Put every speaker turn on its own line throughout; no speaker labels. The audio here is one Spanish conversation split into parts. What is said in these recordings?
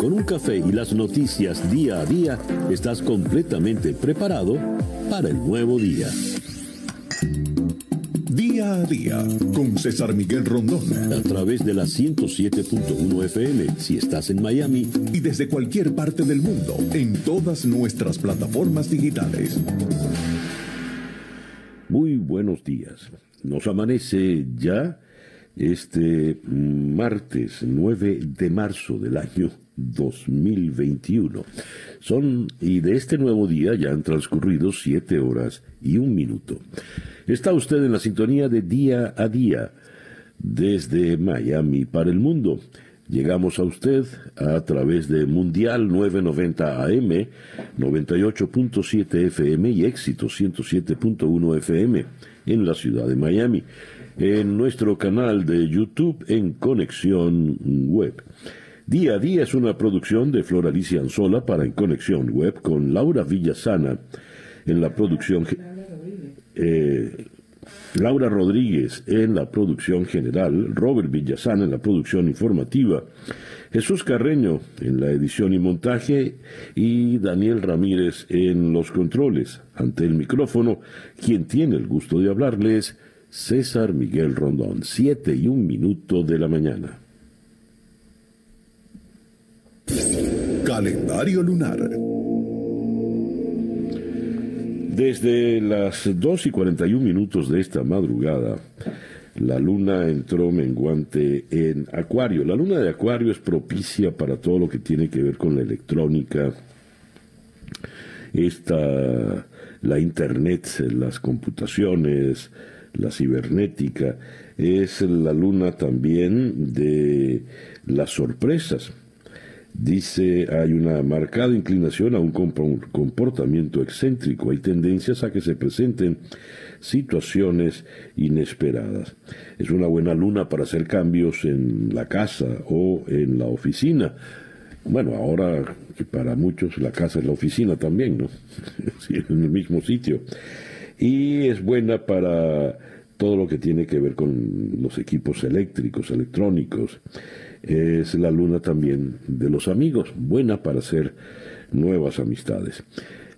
Con un café y las noticias día a día, estás completamente preparado para el nuevo día.
Día a día con César Miguel Rondón.
A través de la 107.1 FM si estás en Miami.
Y desde cualquier parte del mundo en todas nuestras plataformas digitales.
Muy buenos días. Nos amanece ya este martes 9 de marzo del año 2021. Son, y de este nuevo día ya han transcurrido siete horas y un minuto. Está usted en la sintonía de día a día desde Miami para el mundo. Llegamos a usted a través de Mundial 990 AM, 98.7 FM y Éxito 107.1 FM en la ciudad de Miami, en nuestro canal de YouTube en Conexión Web. Día a día es una producción de Flor Alicia Anzola para En Conexión Web con Laura Villasana en la producción. Eh, Laura Rodríguez en la producción general, Robert Villasana en la producción informativa, Jesús Carreño en la edición y montaje y Daniel Ramírez en los controles. Ante el micrófono, quien tiene el gusto de hablarles, César Miguel Rondón, siete y un minuto de la mañana.
Calendario lunar.
Desde las 2 y 41 minutos de esta madrugada, la luna entró menguante en Acuario. La luna de Acuario es propicia para todo lo que tiene que ver con la electrónica, esta, la internet, las computaciones, la cibernética. Es la luna también de las sorpresas. Dice, hay una marcada inclinación a un comportamiento excéntrico, hay tendencias a que se presenten situaciones inesperadas. Es una buena luna para hacer cambios en la casa o en la oficina. Bueno, ahora que para muchos la casa es la oficina también, ¿no? en el mismo sitio. Y es buena para todo lo que tiene que ver con los equipos eléctricos, electrónicos es la luna también de los amigos, buena para hacer nuevas amistades.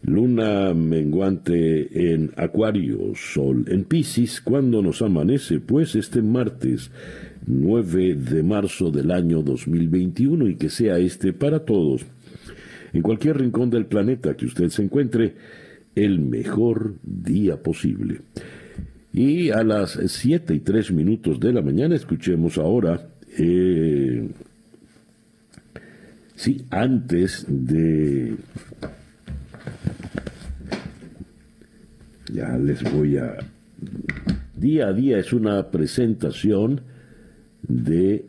Luna menguante en Acuario, Sol en Pisces, cuando nos amanece, pues este martes 9 de marzo del año 2021 y que sea este para todos, en cualquier rincón del planeta que usted se encuentre, el mejor día posible. Y a las 7 y 3 minutos de la mañana escuchemos ahora eh, sí, antes de... Ya les voy a... Día a día es una presentación de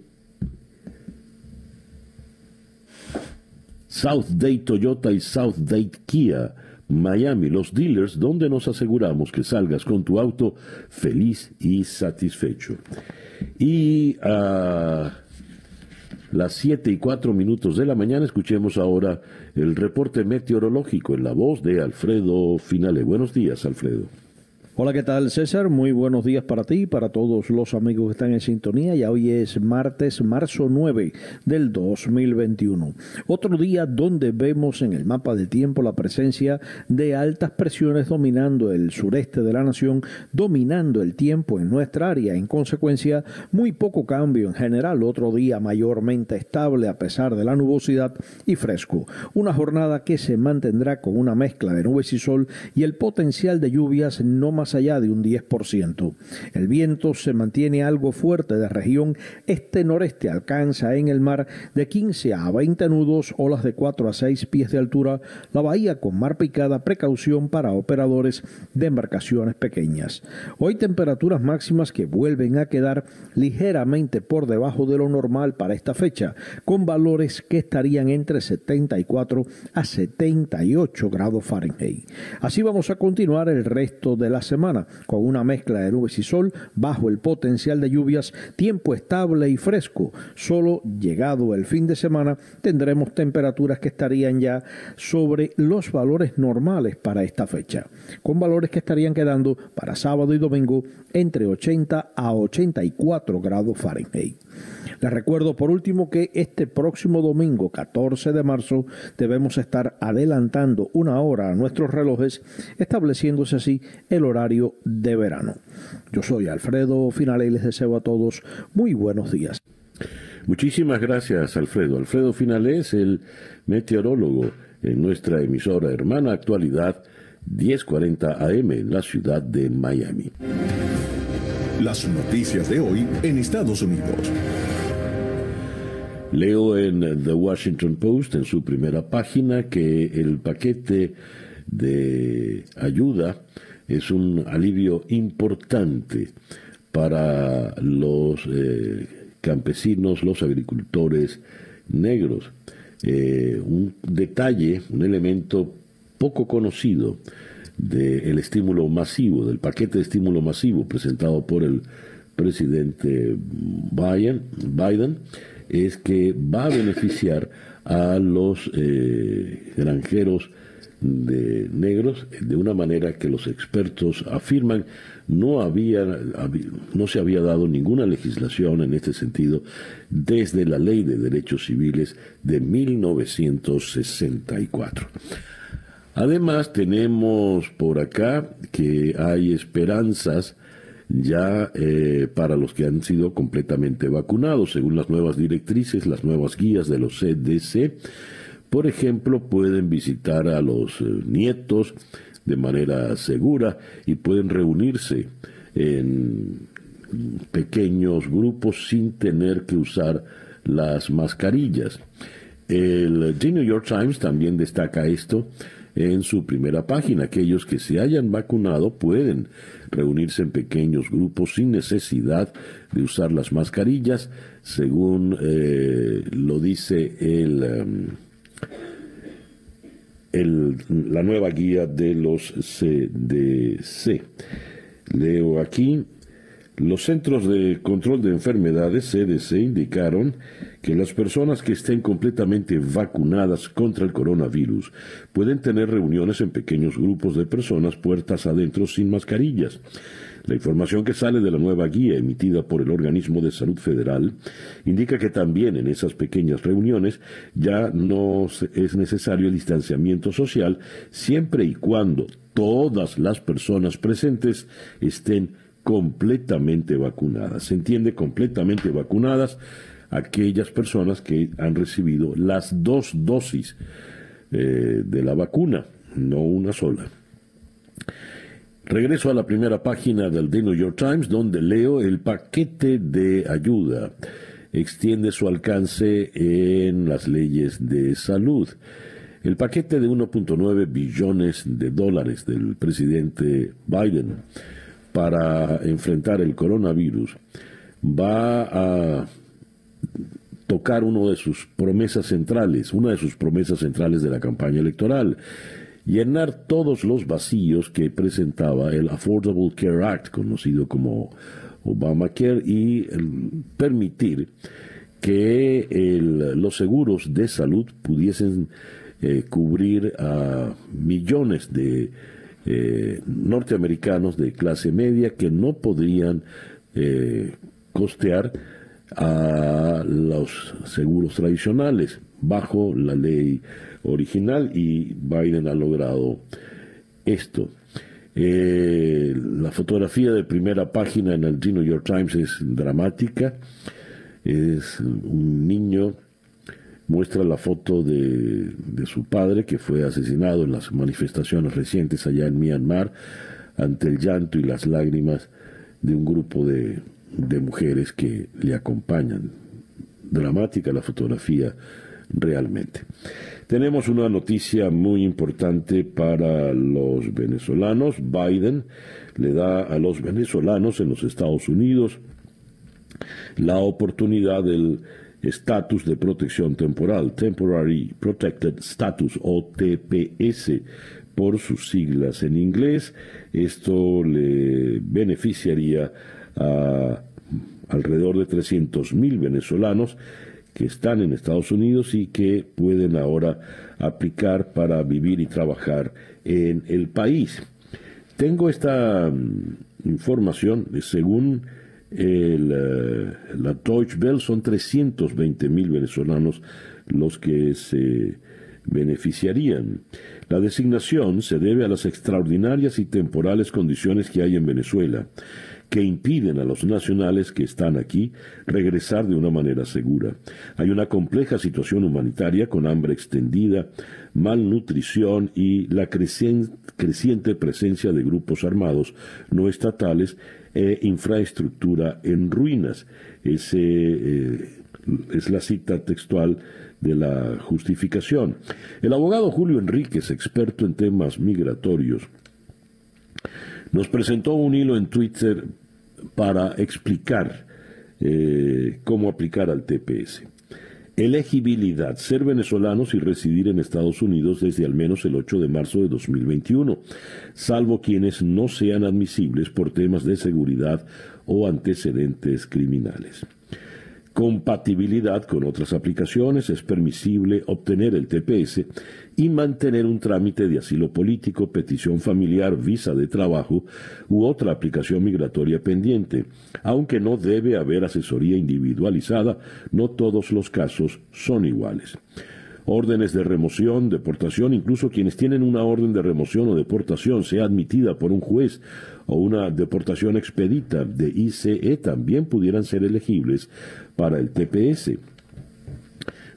South Date Toyota y South Date Kia, Miami, los dealers donde nos aseguramos que salgas con tu auto feliz y satisfecho. Y a las 7 y 4 minutos de la mañana escuchemos ahora el reporte meteorológico en la voz de Alfredo Finale. Buenos días, Alfredo.
Hola, ¿qué tal César? Muy buenos días para ti y para todos los amigos que están en sintonía. Ya hoy es martes, marzo 9 del 2021. Otro día donde vemos en el mapa de tiempo la presencia de altas presiones dominando el sureste de la nación, dominando el tiempo en nuestra área. En consecuencia, muy poco cambio en general. Otro día mayormente estable a pesar de la nubosidad y fresco. Una jornada que se mantendrá con una mezcla de nubes y sol y el potencial de lluvias no más más allá de un 10%. El viento se mantiene algo fuerte de región este-noreste, alcanza en el mar de 15 a 20 nudos, olas de 4 a 6 pies de altura, la bahía con mar picada, precaución para operadores de embarcaciones pequeñas. Hoy temperaturas máximas que vuelven a quedar ligeramente por debajo de lo normal para esta fecha, con valores que estarían entre 74 a 78 grados Fahrenheit. Así vamos a continuar el resto de la semana semana, con una mezcla de nubes y sol, bajo el potencial de lluvias, tiempo estable y fresco. Solo llegado el fin de semana tendremos temperaturas que estarían ya sobre los valores normales para esta fecha, con valores que estarían quedando para sábado y domingo entre 80 a 84 grados Fahrenheit. Les recuerdo por último que este próximo domingo, 14 de marzo, debemos estar adelantando una hora a nuestros relojes, estableciéndose así el horario de verano. Yo soy Alfredo Finale y les deseo a todos muy buenos días.
Muchísimas gracias, Alfredo. Alfredo Finale es el meteorólogo en nuestra emisora hermana actualidad 1040 AM en la ciudad de Miami.
Las noticias de hoy en Estados Unidos.
Leo en The Washington Post, en su primera página, que el paquete de ayuda es un alivio importante para los eh, campesinos, los agricultores negros. Eh, un detalle, un elemento poco conocido del estímulo masivo, del paquete de estímulo masivo presentado por el presidente Biden, Biden es que va a beneficiar a los eh, granjeros de negros de una manera que los expertos afirman no había no se había dado ninguna legislación en este sentido desde la Ley de Derechos Civiles de 1964. Además tenemos por acá que hay esperanzas ya eh, para los que han sido completamente vacunados, según las nuevas directrices, las nuevas guías de los CDC. Por ejemplo, pueden visitar a los eh, nietos de manera segura y pueden reunirse en pequeños grupos sin tener que usar las mascarillas. El New York Times también destaca esto en su primera página. Aquellos que se hayan vacunado pueden reunirse en pequeños grupos sin necesidad de usar las mascarillas, según eh, lo dice el, em, el, la nueva guía de los CDC. Leo aquí los Centros de Control de Enfermedades, CDC, indicaron que las personas que estén completamente vacunadas contra el coronavirus pueden tener reuniones en pequeños grupos de personas puertas adentro sin mascarillas. La información que sale de la nueva guía emitida por el Organismo de Salud Federal indica que también en esas pequeñas reuniones ya no es necesario el distanciamiento social siempre y cuando todas las personas presentes estén completamente vacunadas. Se entiende completamente vacunadas aquellas personas que han recibido las dos dosis eh, de la vacuna, no una sola. Regreso a la primera página del The New York Times, donde leo el paquete de ayuda. Extiende su alcance en las leyes de salud. El paquete de 1.9 billones de dólares del presidente Biden para enfrentar el coronavirus va a tocar una de sus promesas centrales, una de sus promesas centrales de la campaña electoral, llenar todos los vacíos que presentaba el Affordable Care Act, conocido como Obamacare, y permitir que los seguros de salud pudiesen eh, cubrir a millones de eh, norteamericanos de clase media que no podrían eh, costear a los seguros tradicionales bajo la ley original y Biden ha logrado esto. Eh, la fotografía de primera página en el New York Times es dramática. Es un niño muestra la foto de, su padre que fue asesinado en las manifestaciones recientes allá en Myanmar ante el llanto y las lágrimas de un grupo de, de mujeres que le acompañan. Dramática la fotografía realmente. Tenemos una noticia muy importante para los venezolanos. Biden le da a los venezolanos en los Estados Unidos la oportunidad del estatus de protección temporal, Temporary Protected Status o TPS por sus siglas en inglés. Esto le beneficiaría a alrededor de 300 mil venezolanos que están en Estados Unidos y que pueden ahora aplicar para vivir y trabajar en el país. Tengo esta mm, información según el, la Deutsche Welle son 320 mil venezolanos los que se beneficiarían. La designación se debe a las extraordinarias y temporales condiciones que hay en Venezuela, que impiden a los nacionales que están aquí regresar de una manera segura. Hay una compleja situación humanitaria con hambre extendida, malnutrición y la creciente presencia de grupos armados no estatales e infraestructura en ruinas. Ese, eh, es la cita textual de la justificación. El abogado Julio Enríquez, experto en temas migratorios, nos presentó un hilo en Twitter para explicar eh, cómo aplicar al TPS. Elegibilidad, ser venezolanos y residir en Estados Unidos desde al menos el 8 de marzo de 2021, salvo quienes no sean admisibles por temas de seguridad o antecedentes criminales compatibilidad con otras aplicaciones, es permisible obtener el TPS y mantener un trámite de asilo político, petición familiar, visa de trabajo u otra aplicación migratoria pendiente. Aunque no debe haber asesoría individualizada, no todos los casos son iguales órdenes de remoción, deportación, incluso quienes tienen una orden de remoción o deportación sea admitida por un juez o una deportación expedita de ICE también pudieran ser elegibles para el TPS.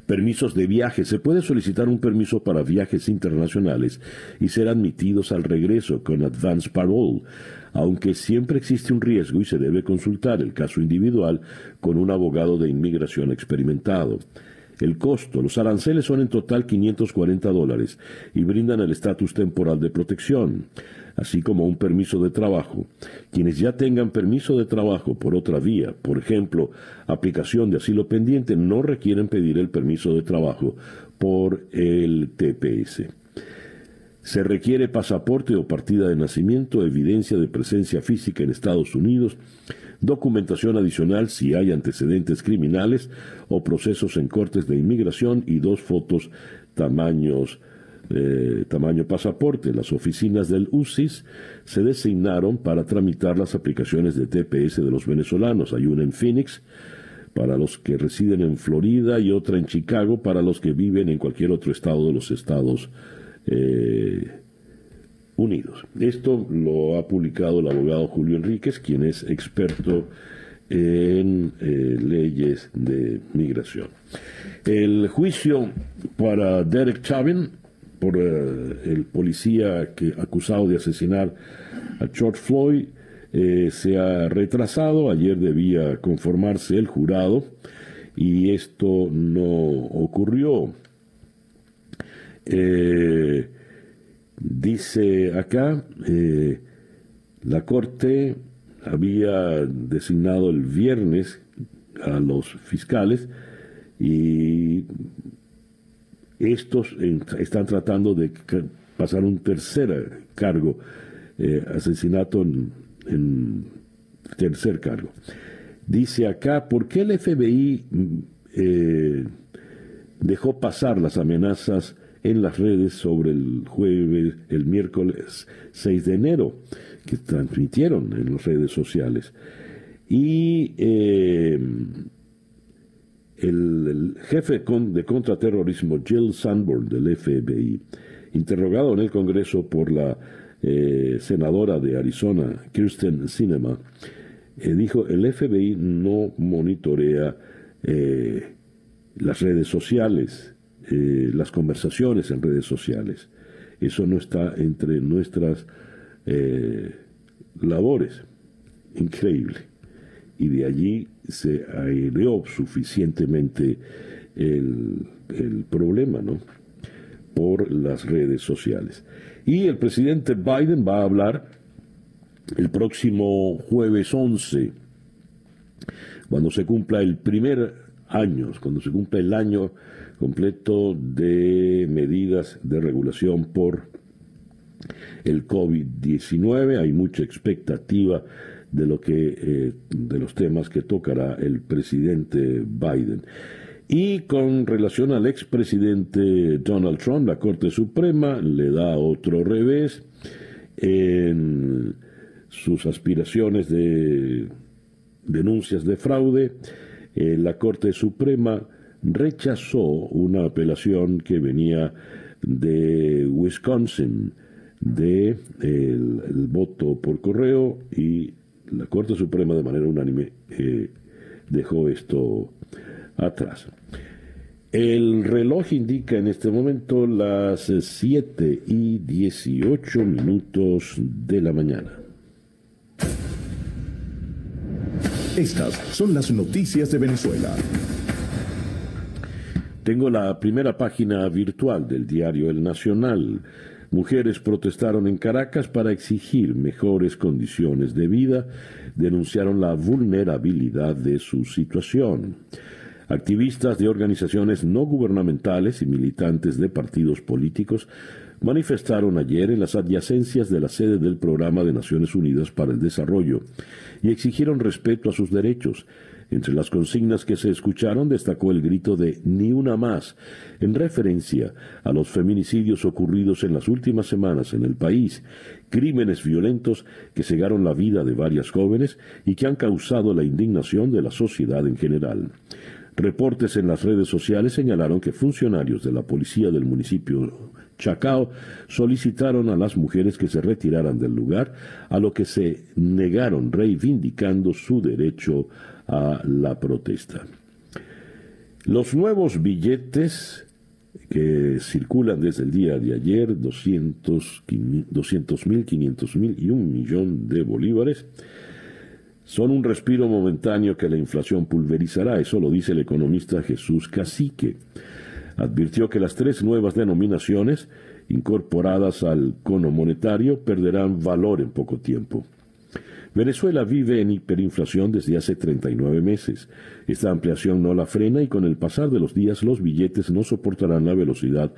Permisos de viaje. Se puede solicitar un permiso para viajes internacionales y ser admitidos al regreso con advance parole, aunque siempre existe un riesgo y se debe consultar el caso individual con un abogado de inmigración experimentado. El costo, los aranceles son en total 540 dólares y brindan el estatus temporal de protección así como un permiso de trabajo. Quienes ya tengan permiso de trabajo por otra vía, por ejemplo, aplicación de asilo pendiente, no requieren pedir el permiso de trabajo por el TPS. Se requiere pasaporte o partida de nacimiento, evidencia de presencia física en Estados Unidos, documentación adicional si hay antecedentes criminales o procesos en cortes de inmigración y dos fotos tamaños tamaño pasaporte. Las oficinas del UCIS se designaron para tramitar las aplicaciones de TPS de los venezolanos. Hay una en Phoenix para los que residen en Florida y otra en Chicago para los que viven en cualquier otro estado de los Estados eh, Unidos. Esto lo ha publicado el abogado Julio Enríquez, quien es experto en eh, leyes de migración. El juicio para Derek Chauvin por eh, el policía que acusado de asesinar a George Floyd se ha retrasado. Ayer debía conformarse el jurado y esto no ocurrió. Eh, dice acá, la Corte había designado el viernes a los fiscales y estos están tratando de pasar un tercer cargo, eh, asesinato en, tercer cargo. Dice acá, ¿por qué el FBI mm, eh, dejó pasar las amenazas en las redes sobre el jueves, el miércoles 6 de enero, que transmitieron en las redes sociales? Y eh, el, jefe de contraterrorismo Jill Sanborn del FBI, interrogado en el Congreso por la eh, senadora de Arizona, Kirsten Sinema, eh, dijo, el FBI no monitorea las redes sociales, las conversaciones en redes sociales. Eso no está entre nuestras labores. Increíble y de allí se aireó suficientemente el, problema, ¿no? Por las redes sociales. Y el presidente Biden va a hablar el próximo jueves 11, cuando se cumpla el primer año, cuando se cumpla el año completo de medidas de regulación por el COVID-19. Hay mucha expectativa de lo que eh, de los temas que tocará el presidente Biden. Y con relación al expresidente Donald Trump, la Corte Suprema le da otro revés en sus aspiraciones de denuncias de fraude, eh, la Corte Suprema rechazó una apelación que venía de Wisconsin de el, voto por correo y la Corte Suprema de manera unánime eh, dejó esto atrás. El reloj indica en este momento las 7 y 18 minutos de la mañana.
Estas son las noticias de Venezuela.
Tengo la primera página virtual del diario El Nacional. Mujeres protestaron en Caracas para exigir mejores condiciones de vida, denunciaron la vulnerabilidad de su situación. Activistas de organizaciones no gubernamentales y militantes de partidos políticos manifestaron ayer en las adyacencias de la sede del Programa de Naciones Unidas para el Desarrollo y exigieron respeto a sus derechos. Entre las consignas que se escucharon destacó el grito de Ni una más, en referencia a los feminicidios ocurridos en las últimas semanas en el país, crímenes violentos que cegaron la vida de varias jóvenes y que han causado la indignación de la sociedad en general. Reportes en las redes sociales señalaron que funcionarios de la policía del municipio Chacao solicitaron a las mujeres que se retiraran del lugar, a lo que se negaron reivindicando su derecho a la protesta. Los nuevos billetes que circulan desde el día de ayer, 200 mil, 500 mil y un millón de bolívares, son un respiro momentáneo que la inflación pulverizará, eso lo dice el economista Jesús Cacique advirtió que las tres nuevas denominaciones incorporadas al cono monetario perderán valor en poco tiempo. Venezuela vive en hiperinflación desde hace 39 meses. Esta ampliación no la frena y con el pasar de los días los billetes no soportarán la velocidad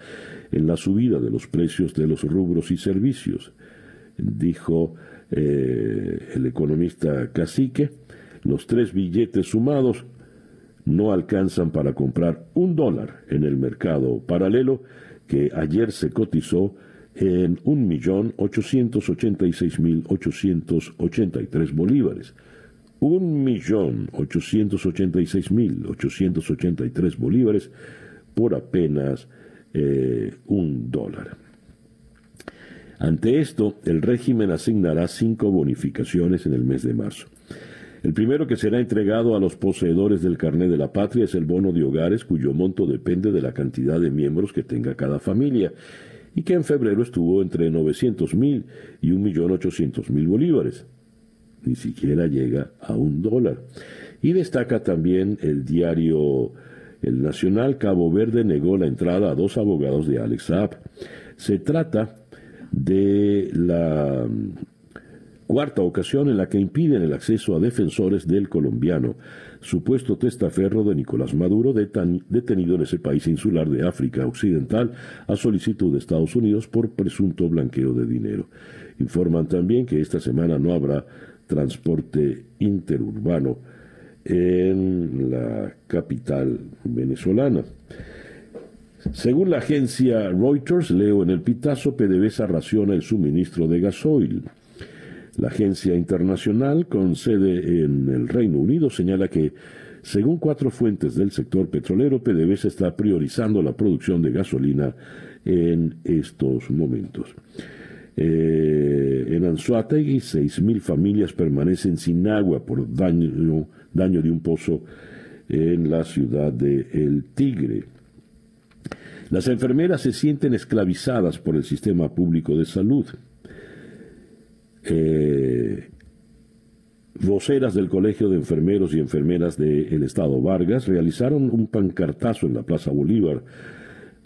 en la subida de los precios de los rubros y servicios, dijo eh, el economista Cacique. Los tres billetes sumados no alcanzan para comprar un dólar en el mercado paralelo que ayer se cotizó en 1.886.883 bolívares. 1.886.883 bolívares por apenas eh, un dólar. Ante esto, el régimen asignará cinco bonificaciones en el mes de marzo. El primero que será entregado a los poseedores del carnet de la patria es el bono de hogares, cuyo monto depende de la cantidad de miembros que tenga cada familia, y que en febrero estuvo entre 900 mil y 1.800.000 mil bolívares. Ni siquiera llega a un dólar. Y destaca también el diario El Nacional Cabo Verde negó la entrada a dos abogados de Alex Saab. Se trata de la Cuarta ocasión en la que impiden el acceso a defensores del colombiano, supuesto testaferro de Nicolás Maduro, detenido en ese país insular de África Occidental a solicitud de Estados Unidos por presunto blanqueo de dinero. Informan también que esta semana no habrá transporte interurbano en la capital venezolana. Según la agencia Reuters, leo en el pitazo, PDVSA raciona el suministro de gasoil. La agencia internacional con sede en el Reino Unido señala que, según cuatro fuentes del sector petrolero, PDVSA está priorizando la producción de gasolina en estos momentos. Eh, en Anzuategui, 6.000 familias permanecen sin agua por daño, de un pozo en la ciudad de El Tigre. Las enfermeras se sienten esclavizadas por el sistema público de salud. Eh, voceras del Colegio de Enfermeros y Enfermeras del Estado Vargas realizaron un pancartazo en la Plaza Bolívar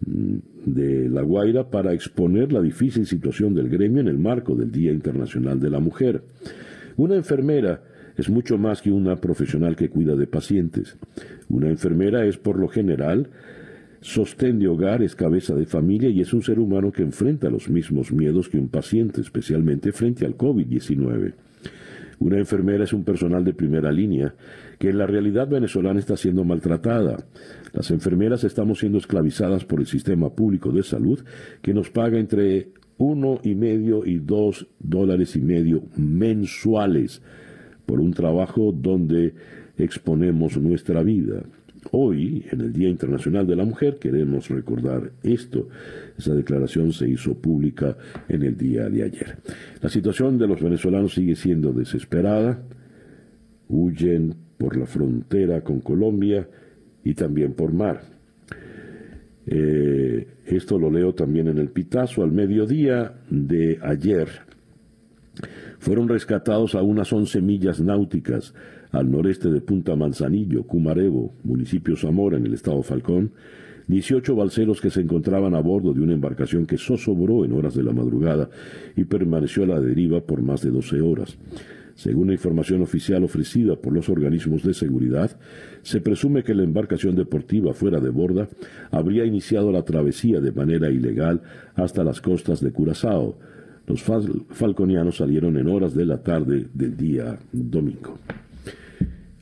mm, de La Guaira para exponer la difícil situación del gremio en el marco del Día Internacional de la Mujer. Una enfermera es mucho más que una profesional que cuida de pacientes. Una enfermera es por lo general sostén de hogar, es cabeza de familia y es un ser humano que enfrenta los mismos miedos que un paciente, especialmente frente al COVID-19. Una enfermera es un personal de primera línea que en la realidad venezolana está siendo maltratada. Las enfermeras estamos siendo esclavizadas por el sistema público de salud que nos paga entre uno y medio y dos dólares y medio mensuales por un trabajo donde exponemos nuestra vida. Hoy, en el Día Internacional de la Mujer, queremos recordar esto. Esa declaración se hizo pública en el día de ayer. La situación de los venezolanos sigue siendo desesperada. Huyen por la frontera con Colombia y también por mar. Eh, esto lo leo también en el Pitazo. Al mediodía de ayer fueron rescatados a unas 11 millas náuticas al noreste de Punta Manzanillo, Cumarebo, municipio Zamora, en el estado Falcón, 18 balseros que se encontraban a bordo de una embarcación que zozobró en horas de la madrugada y permaneció a la deriva por más de 12 horas. Según la información oficial ofrecida por los organismos de seguridad, se presume que la embarcación deportiva fuera de borda habría iniciado la travesía de manera ilegal hasta las costas de Curazao. Los falconianos salieron en horas de la tarde del día domingo.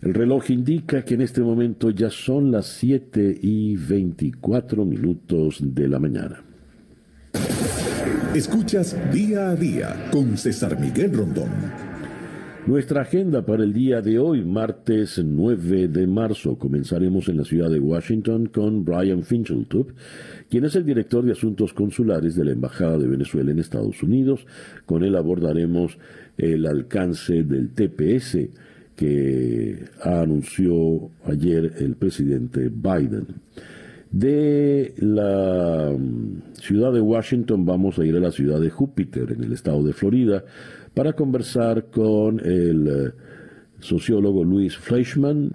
El reloj indica que en este momento ya son las 7 y 24 minutos de la mañana.
Escuchas día a día con César Miguel Rondón.
Nuestra agenda para el día de hoy, martes 9 de marzo, comenzaremos en la ciudad de Washington con Brian Fincheltup, quien es el director de Asuntos Consulares de la Embajada de Venezuela en Estados Unidos. Con él abordaremos el alcance del TPS que anunció ayer el presidente Biden. De la mm, ciudad de Washington vamos a ir a la ciudad de Júpiter, en el estado de Florida, para conversar con el eh, sociólogo Luis Fleischman.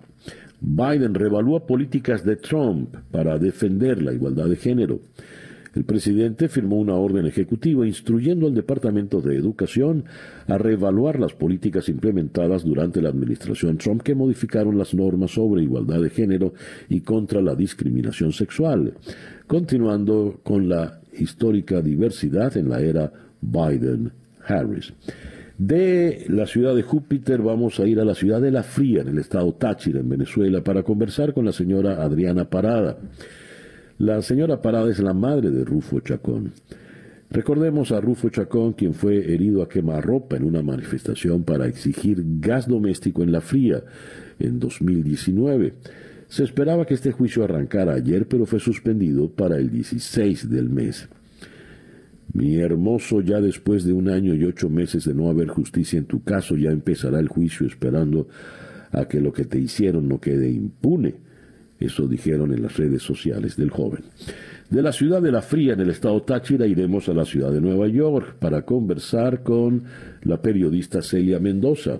Biden revalúa políticas de Trump para defender la igualdad de género. El presidente firmó una orden ejecutiva instruyendo al Departamento de Educación a reevaluar las políticas implementadas durante la administración Trump que modificaron las normas sobre igualdad de género y contra la discriminación sexual, continuando con la histórica diversidad en la era Biden-Harris. De la ciudad de Júpiter vamos a ir a la ciudad de La Fría, en el estado Táchira, en Venezuela, para conversar con la señora Adriana Parada. La señora Parada es la madre de Rufo Chacón. Recordemos a Rufo Chacón, quien fue herido a quemarropa en una manifestación para exigir gas doméstico en la fría en 2019. Se esperaba que este juicio arrancara ayer, pero fue suspendido para el 16 del mes. Mi hermoso, ya después de un año y ocho meses de no haber justicia en tu caso, ya empezará el juicio esperando a que lo que te hicieron no quede impune. Eso dijeron en las redes sociales del joven. De la ciudad de La Fría, en el estado Táchira, iremos a la ciudad de Nueva York para conversar con la periodista Celia Mendoza.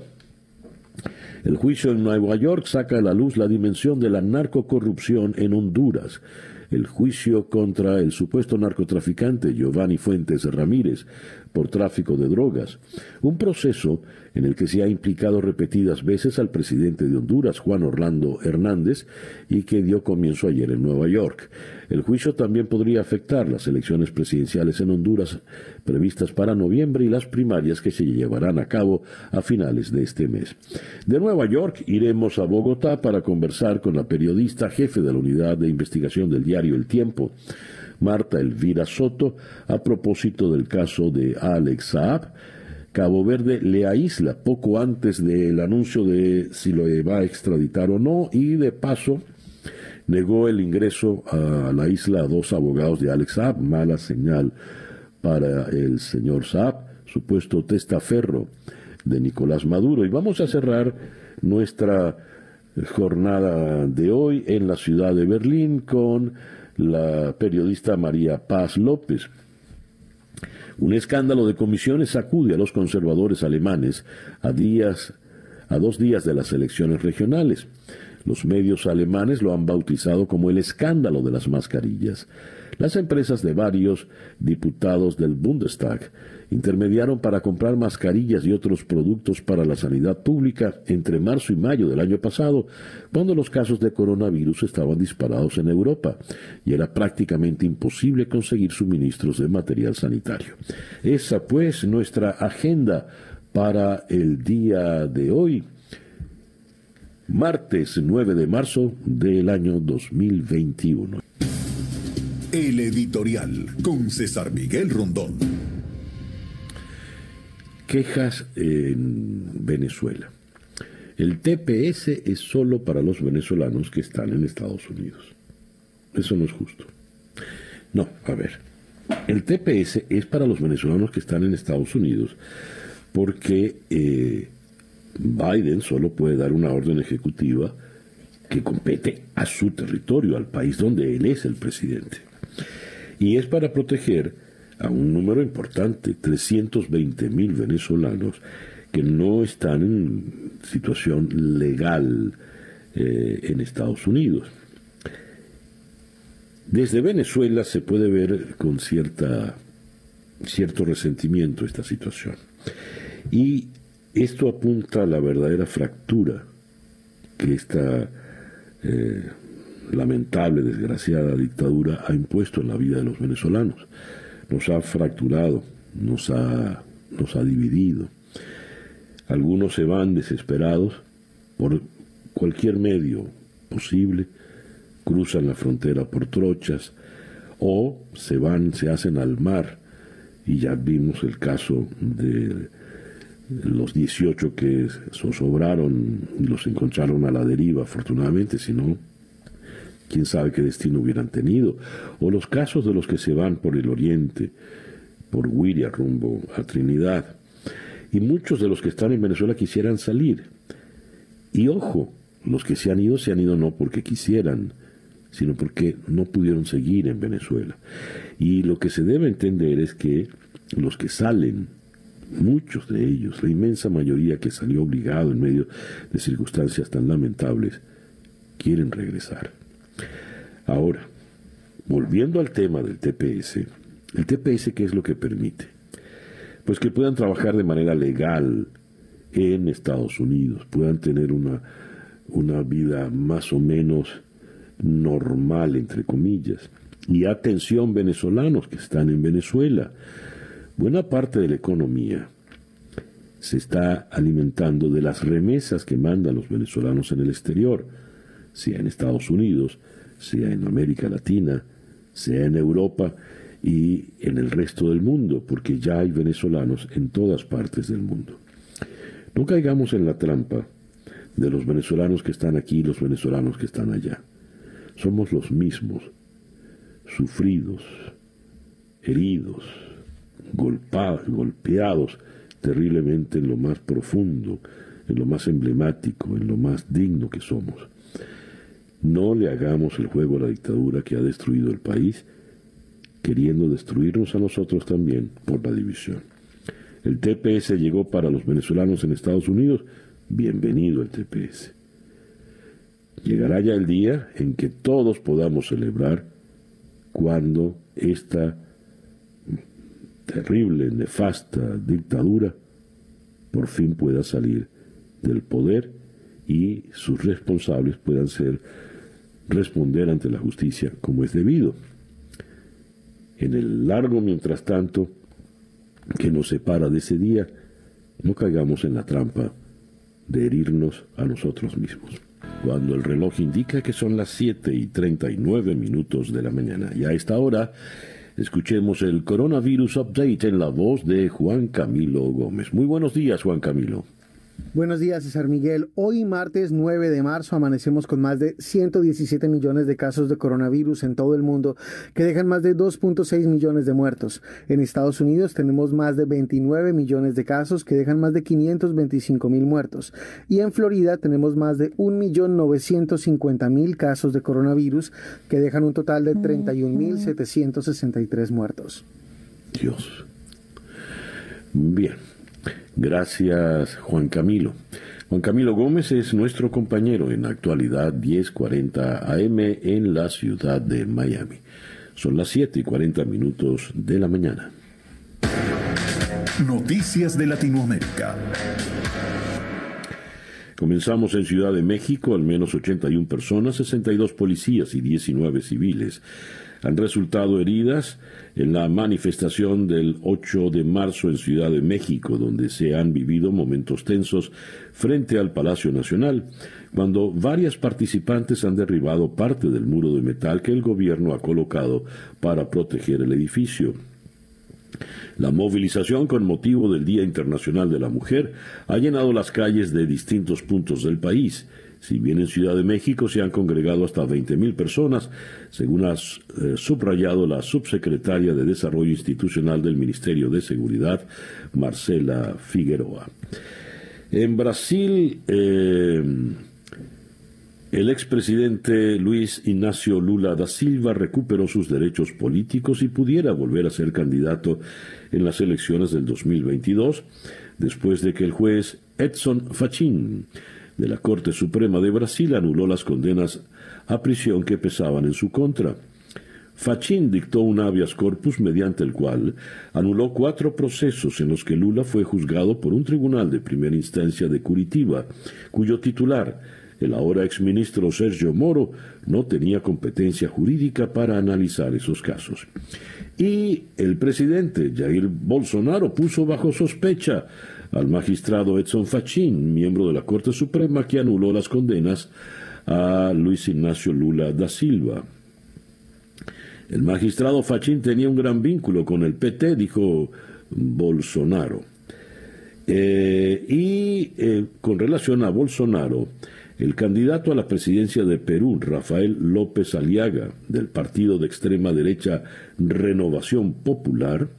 El juicio en Nueva York saca a la luz la dimensión de la narcocorrupción en Honduras el juicio contra el supuesto narcotraficante Giovanni Fuentes Ramírez por tráfico de drogas, un proceso en el que se ha implicado repetidas veces al presidente de Honduras, Juan Orlando Hernández, y que dio comienzo ayer en Nueva York. El juicio también podría afectar las elecciones presidenciales en Honduras previstas para noviembre y las primarias que se llevarán a cabo a finales de este mes. De Nueva York iremos a Bogotá para conversar con la periodista jefe de la unidad de investigación del diario El Tiempo, Marta Elvira Soto, a propósito del caso de Alex Saab. Cabo Verde le aísla poco antes del anuncio de si lo va a extraditar o no y de paso negó el ingreso a la isla a dos abogados de Alex Saab, mala señal para el señor Saab, supuesto testaferro de Nicolás Maduro. Y vamos a cerrar nuestra jornada de hoy en la ciudad de Berlín con la periodista María Paz López. Un escándalo de comisiones sacude a los conservadores alemanes a días a dos días de las elecciones regionales. Los medios alemanes lo han bautizado como el escándalo de las mascarillas. Las empresas de varios diputados del Bundestag intermediaron para comprar mascarillas y otros productos para la sanidad pública entre marzo y mayo del año pasado, cuando los casos de coronavirus estaban disparados en Europa y era prácticamente imposible conseguir suministros de material sanitario. Esa pues nuestra agenda para el día de hoy martes 9 de marzo del año 2021.
El editorial con César Miguel Rondón.
Quejas en Venezuela. el TPS es solo para los venezolanos que están en Estados Unidos. Eso no es justo. No, a ver. El TPS es para los venezolanos que están en Estados Unidos porque eh, Biden solo puede dar una orden ejecutiva que compete a su territorio, al país donde él es el presidente. Y es para proteger a un número importante, 320 mil venezolanos, que no están en situación legal eh, en Estados Unidos. Desde Venezuela se puede ver con cierta, cierto resentimiento esta situación. Y esto apunta a la verdadera fractura que esta eh, lamentable, desgraciada dictadura ha impuesto en la vida de los venezolanos. Nos ha fracturado, nos ha, nos ha dividido. Algunos se van desesperados por cualquier medio posible, cruzan la frontera por trochas o se van, se hacen al mar y ya vimos el caso de los 18 que sobraron y los encontraron a la deriva, afortunadamente, si no, quién sabe qué destino hubieran tenido. O los casos de los que se van por el oriente, por Wiria rumbo a Trinidad. Y muchos de los que están en Venezuela quisieran salir. Y ojo, los que se han ido se han ido no porque quisieran, sino porque no pudieron seguir en Venezuela. Y lo que se debe entender es que los que salen muchos de ellos, la inmensa mayoría que salió obligado en medio de circunstancias tan lamentables, quieren regresar. Ahora, volviendo al tema del TPS, el TPS ¿qué es lo que permite? Pues que puedan trabajar de manera legal en Estados Unidos, puedan tener una, una vida más o menos normal, entre comillas. Y atención venezolanos que están en Venezuela, Buena parte de la economía se está alimentando de las remesas que mandan los venezolanos en el exterior, sea en Estados Unidos, sea en América Latina, sea en Europa y en el resto del mundo, porque ya hay venezolanos en todas partes del mundo. No caigamos en la trampa de los venezolanos que están aquí y los venezolanos que están allá. Somos los mismos, sufridos, heridos, golpeados terriblemente en lo más profundo, en lo más emblemático, en lo más digno que somos. No le hagamos el juego a la dictadura que ha destruido el país, queriendo destruirnos a nosotros también por la división. El TPS llegó para los venezolanos en Estados Unidos, bienvenido el TPS. Llegará ya el día en que todos podamos celebrar cuando esta terrible, nefasta dictadura por fin pueda salir del poder y sus responsables puedan ser responder ante la justicia como es debido. En el largo, mientras tanto, que nos separa de ese día, no caigamos en la trampa de herirnos a nosotros mismos. Cuando el reloj indica que son las 7 y 39 minutos de la mañana, y a esta hora Escuchemos el Coronavirus Update en la voz de Juan Camilo Gómez. Muy buenos días, Juan Camilo.
Buenos días, César Miguel. Hoy, martes 9 de marzo, amanecemos con más de 117 millones de casos de coronavirus en todo el mundo, que dejan más de 2.6 millones de muertos. En Estados Unidos tenemos más de 29 millones de casos, que dejan más de 525 mil muertos. Y en Florida tenemos más de 1.950.000 casos de coronavirus, que dejan un total de 31.763 muertos.
Dios. Bien. Gracias, Juan Camilo. Juan Camilo Gómez es nuestro compañero en actualidad 1040 AM en la ciudad de Miami. Son las 7 y 40 minutos de la mañana.
Noticias de Latinoamérica.
Comenzamos en Ciudad de México, al menos 81 personas, 62 policías y 19 civiles han resultado heridas en la manifestación del 8 de marzo en Ciudad de México, donde se han vivido momentos tensos frente al Palacio Nacional, cuando varias participantes han derribado parte del muro de metal que el gobierno ha colocado para proteger el edificio. La movilización con motivo del Día Internacional de la Mujer ha llenado las calles de distintos puntos del país. Si bien en Ciudad de México se han congregado hasta 20.000 personas, según ha eh, subrayado la subsecretaria de Desarrollo Institucional del Ministerio de Seguridad, Marcela Figueroa. En Brasil, eh, el expresidente Luis Ignacio Lula da Silva recuperó sus derechos políticos y pudiera volver a ser candidato en las elecciones del 2022, después de que el juez Edson Fachin de la Corte Suprema de Brasil anuló las condenas a prisión que pesaban en su contra. Fachin dictó un habeas corpus mediante el cual anuló cuatro procesos en los que Lula fue juzgado por un tribunal de primera instancia de Curitiba, cuyo titular, el ahora exministro Sergio Moro no tenía competencia jurídica para analizar esos casos. Y el presidente Jair Bolsonaro puso bajo sospecha al magistrado Edson Fachin, miembro de la Corte Suprema, que anuló las condenas a Luis Ignacio Lula da Silva. El magistrado Fachin tenía un gran vínculo con el PT, dijo Bolsonaro. Eh, y eh, con relación a Bolsonaro, el candidato a la presidencia de Perú, Rafael López Aliaga, del partido de extrema derecha Renovación Popular,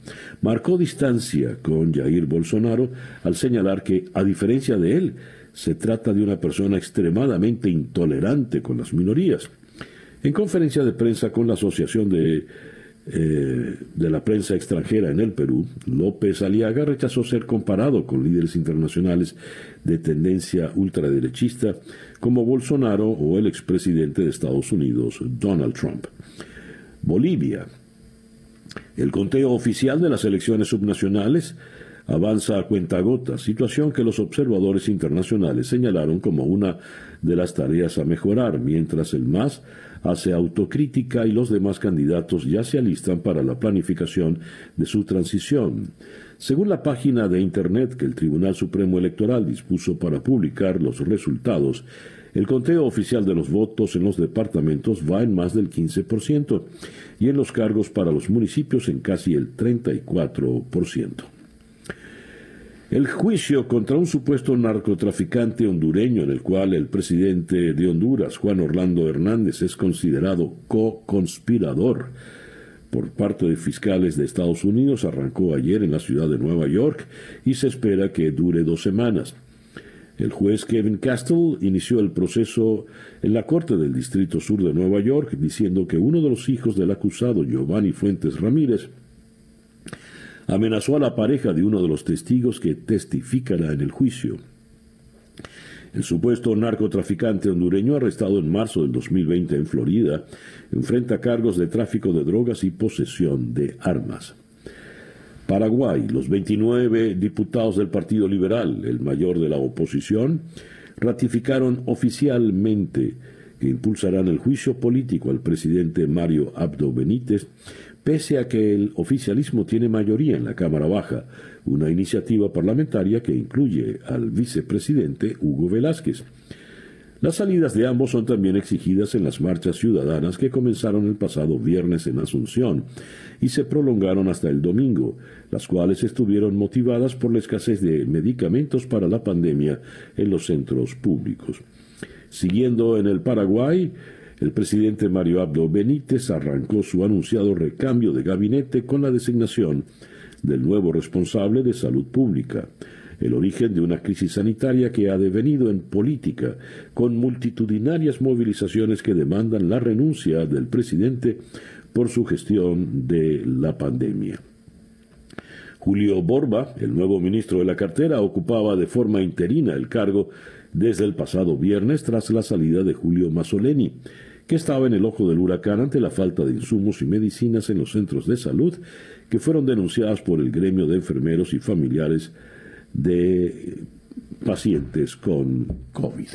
marcó distancia con Jair Bolsonaro al señalar que, a diferencia de él, se trata de una persona extremadamente intolerante con las minorías. En conferencia de prensa con la Asociación de eh, de la prensa extranjera en el Perú, López Aliaga rechazó ser comparado con líderes internacionales de tendencia ultraderechista como Bolsonaro o el expresidente de Estados Unidos, Donald Trump. Bolivia. El conteo oficial de las elecciones subnacionales avanza a cuentagotas, situación que los observadores internacionales señalaron como una de las tareas a mejorar, mientras el MAS hace autocrítica y los demás candidatos ya se alistan para la planificación de su transición. Según la página de Internet que el Tribunal Supremo Electoral dispuso para publicar los resultados, el conteo oficial de los votos en los departamentos va en más del 15% y en los cargos para los municipios en casi el 34%. El juicio contra un supuesto narcotraficante hondureño en el cual el presidente de Honduras, Juan Orlando Hernández, es considerado co-conspirador por parte de fiscales de Estados Unidos arrancó ayer en la ciudad de Nueva York y se espera que dure dos semanas. El juez Kevin Castle inició el proceso en la Corte del Distrito Sur de Nueva York diciendo que uno de los hijos del acusado, Giovanni Fuentes Ramírez, amenazó a la pareja de uno de los testigos que testificará en el juicio. El supuesto narcotraficante hondureño arrestado en marzo del 2020 en Florida enfrenta cargos de tráfico de drogas y posesión de armas. Paraguay, los 29 diputados del Partido Liberal, el mayor de la oposición, ratificaron oficialmente que impulsarán el juicio político al presidente Mario Abdo Benítez pese a que el oficialismo tiene mayoría en la Cámara Baja, una iniciativa parlamentaria que incluye al vicepresidente Hugo Velázquez. Las salidas de ambos son también exigidas en las marchas ciudadanas que comenzaron el pasado viernes en Asunción y se prolongaron hasta el domingo, las cuales estuvieron motivadas por la escasez de medicamentos para la pandemia en los centros públicos. Siguiendo en el Paraguay, el presidente Mario Abdo Benítez arrancó su anunciado recambio de gabinete con la designación del nuevo responsable de salud pública, el origen de una crisis sanitaria que ha devenido en política, con multitudinarias movilizaciones que demandan la renuncia del presidente por su gestión de la pandemia. Julio Borba, el nuevo ministro de la cartera, ocupaba de forma interina el cargo desde el pasado viernes tras la salida de Julio Mazzoleni, que estaba en el ojo del huracán ante la falta de insumos y medicinas en los centros de salud que fueron denunciadas por el gremio de enfermeros y familiares de pacientes con COVID.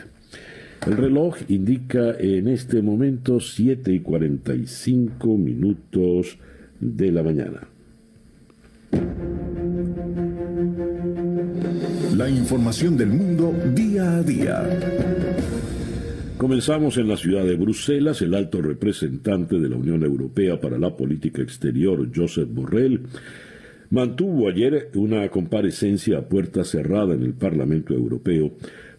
El reloj indica en este momento 7 y 45 minutos de la mañana.
La información del mundo día a día.
Comenzamos en la ciudad de Bruselas. El alto representante de la Unión Europea para la Política Exterior, Josep Borrell, mantuvo ayer una comparecencia a puerta cerrada en el Parlamento Europeo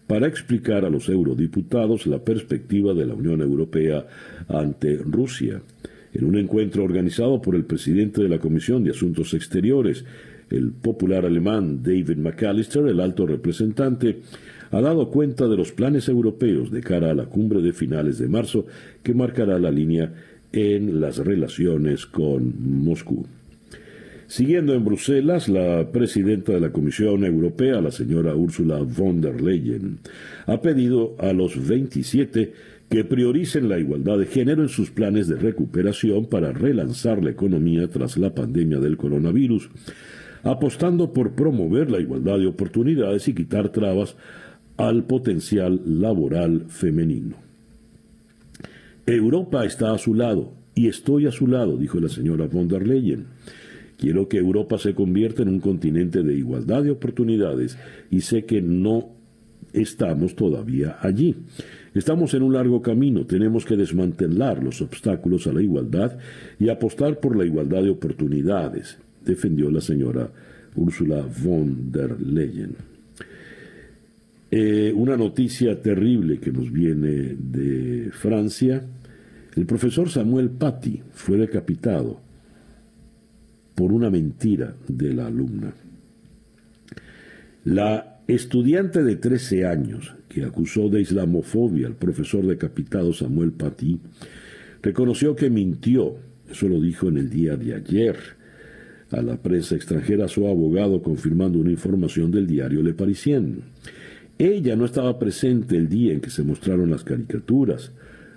para explicar a los eurodiputados la perspectiva de la Unión Europea ante Rusia. En un encuentro organizado por el presidente de la Comisión de Asuntos Exteriores, el popular alemán David McAllister, el alto representante, ha dado cuenta de los planes europeos de cara a la cumbre de finales de marzo que marcará la línea en las relaciones con Moscú. Siguiendo en Bruselas, la presidenta de la Comisión Europea, la señora Ursula von der Leyen, ha pedido a los 27 que prioricen la igualdad de género en sus planes de recuperación para relanzar la economía tras la pandemia del coronavirus, apostando por promover la igualdad de oportunidades y quitar trabas al potencial laboral femenino. Europa está a su lado y estoy a su lado, dijo la señora von der Leyen. Quiero que Europa se convierta en un continente de igualdad de oportunidades y sé que no estamos todavía allí. Estamos en un largo camino, tenemos que desmantelar los obstáculos a la igualdad y apostar por la igualdad de oportunidades, defendió la señora Ursula von der Leyen. Eh, una noticia terrible que nos viene de Francia. El profesor Samuel Paty fue decapitado por una mentira de la alumna. La estudiante de 13 años que acusó de islamofobia al profesor decapitado Samuel Paty reconoció que mintió, eso lo dijo en el día de ayer a la prensa extranjera su abogado confirmando una información del diario Le Parisien. Ella no estaba presente el día en que se mostraron las caricaturas,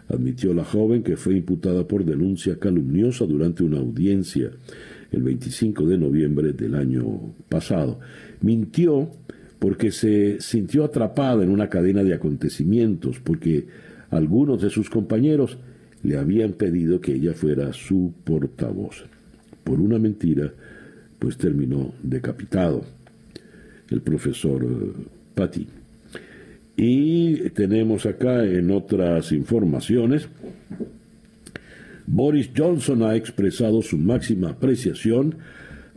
admitió la joven que fue imputada por denuncia calumniosa durante una audiencia el 25 de noviembre del año pasado. Mintió porque se sintió atrapada en una cadena de acontecimientos, porque algunos de sus compañeros le habían pedido que ella fuera su portavoz. Por una mentira, pues terminó decapitado el profesor eh, Patti. Y tenemos acá en otras informaciones Boris Johnson ha expresado su máxima apreciación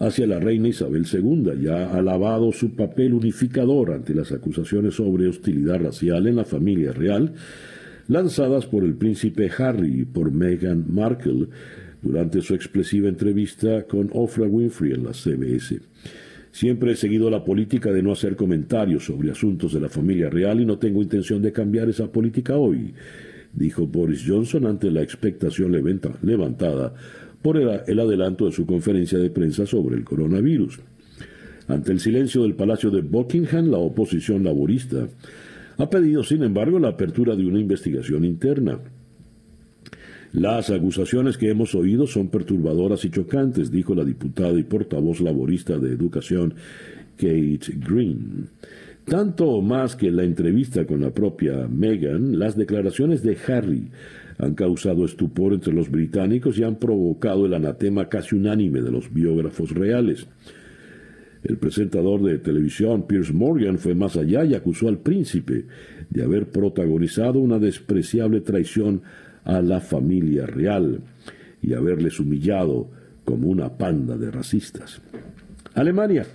hacia la reina Isabel II y ha alabado su papel unificador ante las acusaciones sobre hostilidad racial en la familia real lanzadas por el príncipe Harry y por Meghan Markle durante su expresiva entrevista con Oprah Winfrey en la CBS. Siempre he seguido la política de no hacer comentarios sobre asuntos de la familia real y no tengo intención de cambiar esa política hoy dijo Boris Johnson ante la expectación levantada por el, adelanto de su conferencia de prensa sobre el coronavirus. Ante el silencio del Palacio de Buckingham, la oposición laborista ha pedido, sin embargo, la apertura de una investigación interna. Las acusaciones que hemos oído son perturbadoras y chocantes, dijo la diputada y portavoz laborista de Educación Kate Green. Tanto más que la entrevista con la propia Meghan, las declaraciones de Harry han causado estupor entre los británicos y han provocado el anatema casi unánime de los biógrafos reales. El presentador de televisión Piers Morgan fue más allá y acusó al príncipe de haber protagonizado una despreciable traición a la familia real y haberles humillado como una panda de racistas. Alemania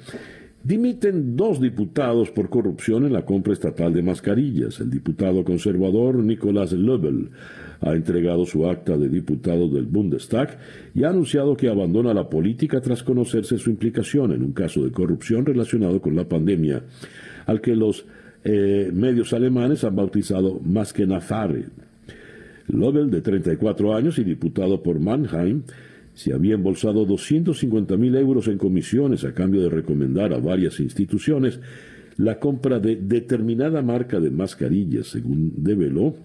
Dimiten dos diputados por corrupción en la compra estatal de mascarillas. El diputado conservador Nicolás Löbel ha entregado su acta de diputado del Bundestag y ha anunciado que abandona la política tras conocerse su implicación en un caso de corrupción relacionado con la pandemia, al que los eh, medios alemanes han bautizado Maskenafare. Löbel, de 34 años y diputado por Mannheim, se había embolsado 250 mil euros en comisiones a cambio de recomendar a varias instituciones la compra de determinada marca de mascarillas, según develó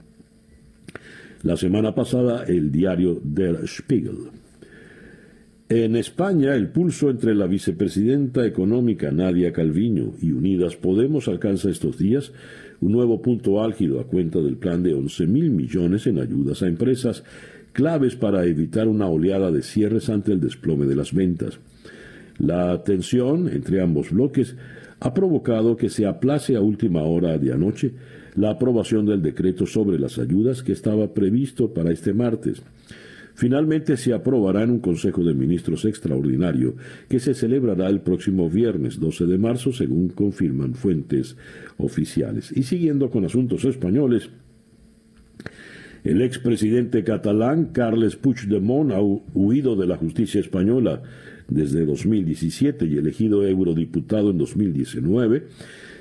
la semana pasada el diario Der Spiegel. En España, el pulso entre la vicepresidenta económica Nadia Calviño y Unidas Podemos alcanza estos días un nuevo punto álgido a cuenta del plan de 11 mil millones en ayudas a empresas claves para evitar una oleada de cierres ante el desplome de las ventas. La tensión entre ambos bloques ha provocado que se aplace a última hora de anoche la aprobación del decreto sobre las ayudas que estaba previsto para este martes. Finalmente se aprobará en un Consejo de Ministros extraordinario que se celebrará el próximo viernes 12 de marzo, según confirman fuentes oficiales. Y siguiendo con asuntos españoles, el expresidente catalán Carles Puigdemont ha huido de la justicia española desde 2017 y elegido eurodiputado en 2019,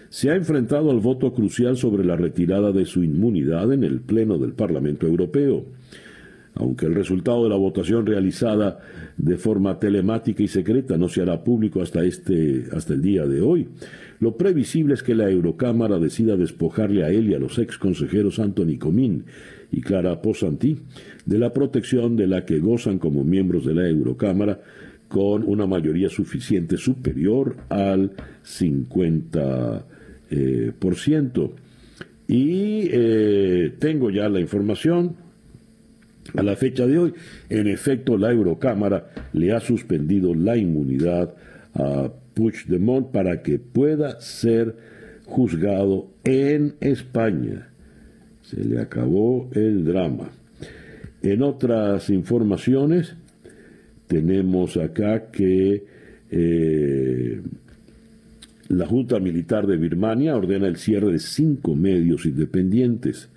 se ha enfrentado al voto crucial sobre la retirada de su inmunidad en el Pleno del Parlamento Europeo aunque el resultado de la votación realizada de forma telemática y secreta no se hará público hasta, este, hasta el día de hoy. Lo previsible es que la Eurocámara decida despojarle a él y a los ex consejeros Anthony Comín y Clara Posantí de la protección de la que gozan como miembros de la Eurocámara con una mayoría suficiente superior al 50%. Eh, por ciento. Y eh, tengo ya la información a la fecha de hoy, en efecto, la Eurocámara le ha suspendido la inmunidad a Puigdemont para que pueda ser juzgado en España. Se le acabó el drama. En otras informaciones, tenemos acá que eh, la Junta Militar de Birmania ordena el cierre de cinco medios independientes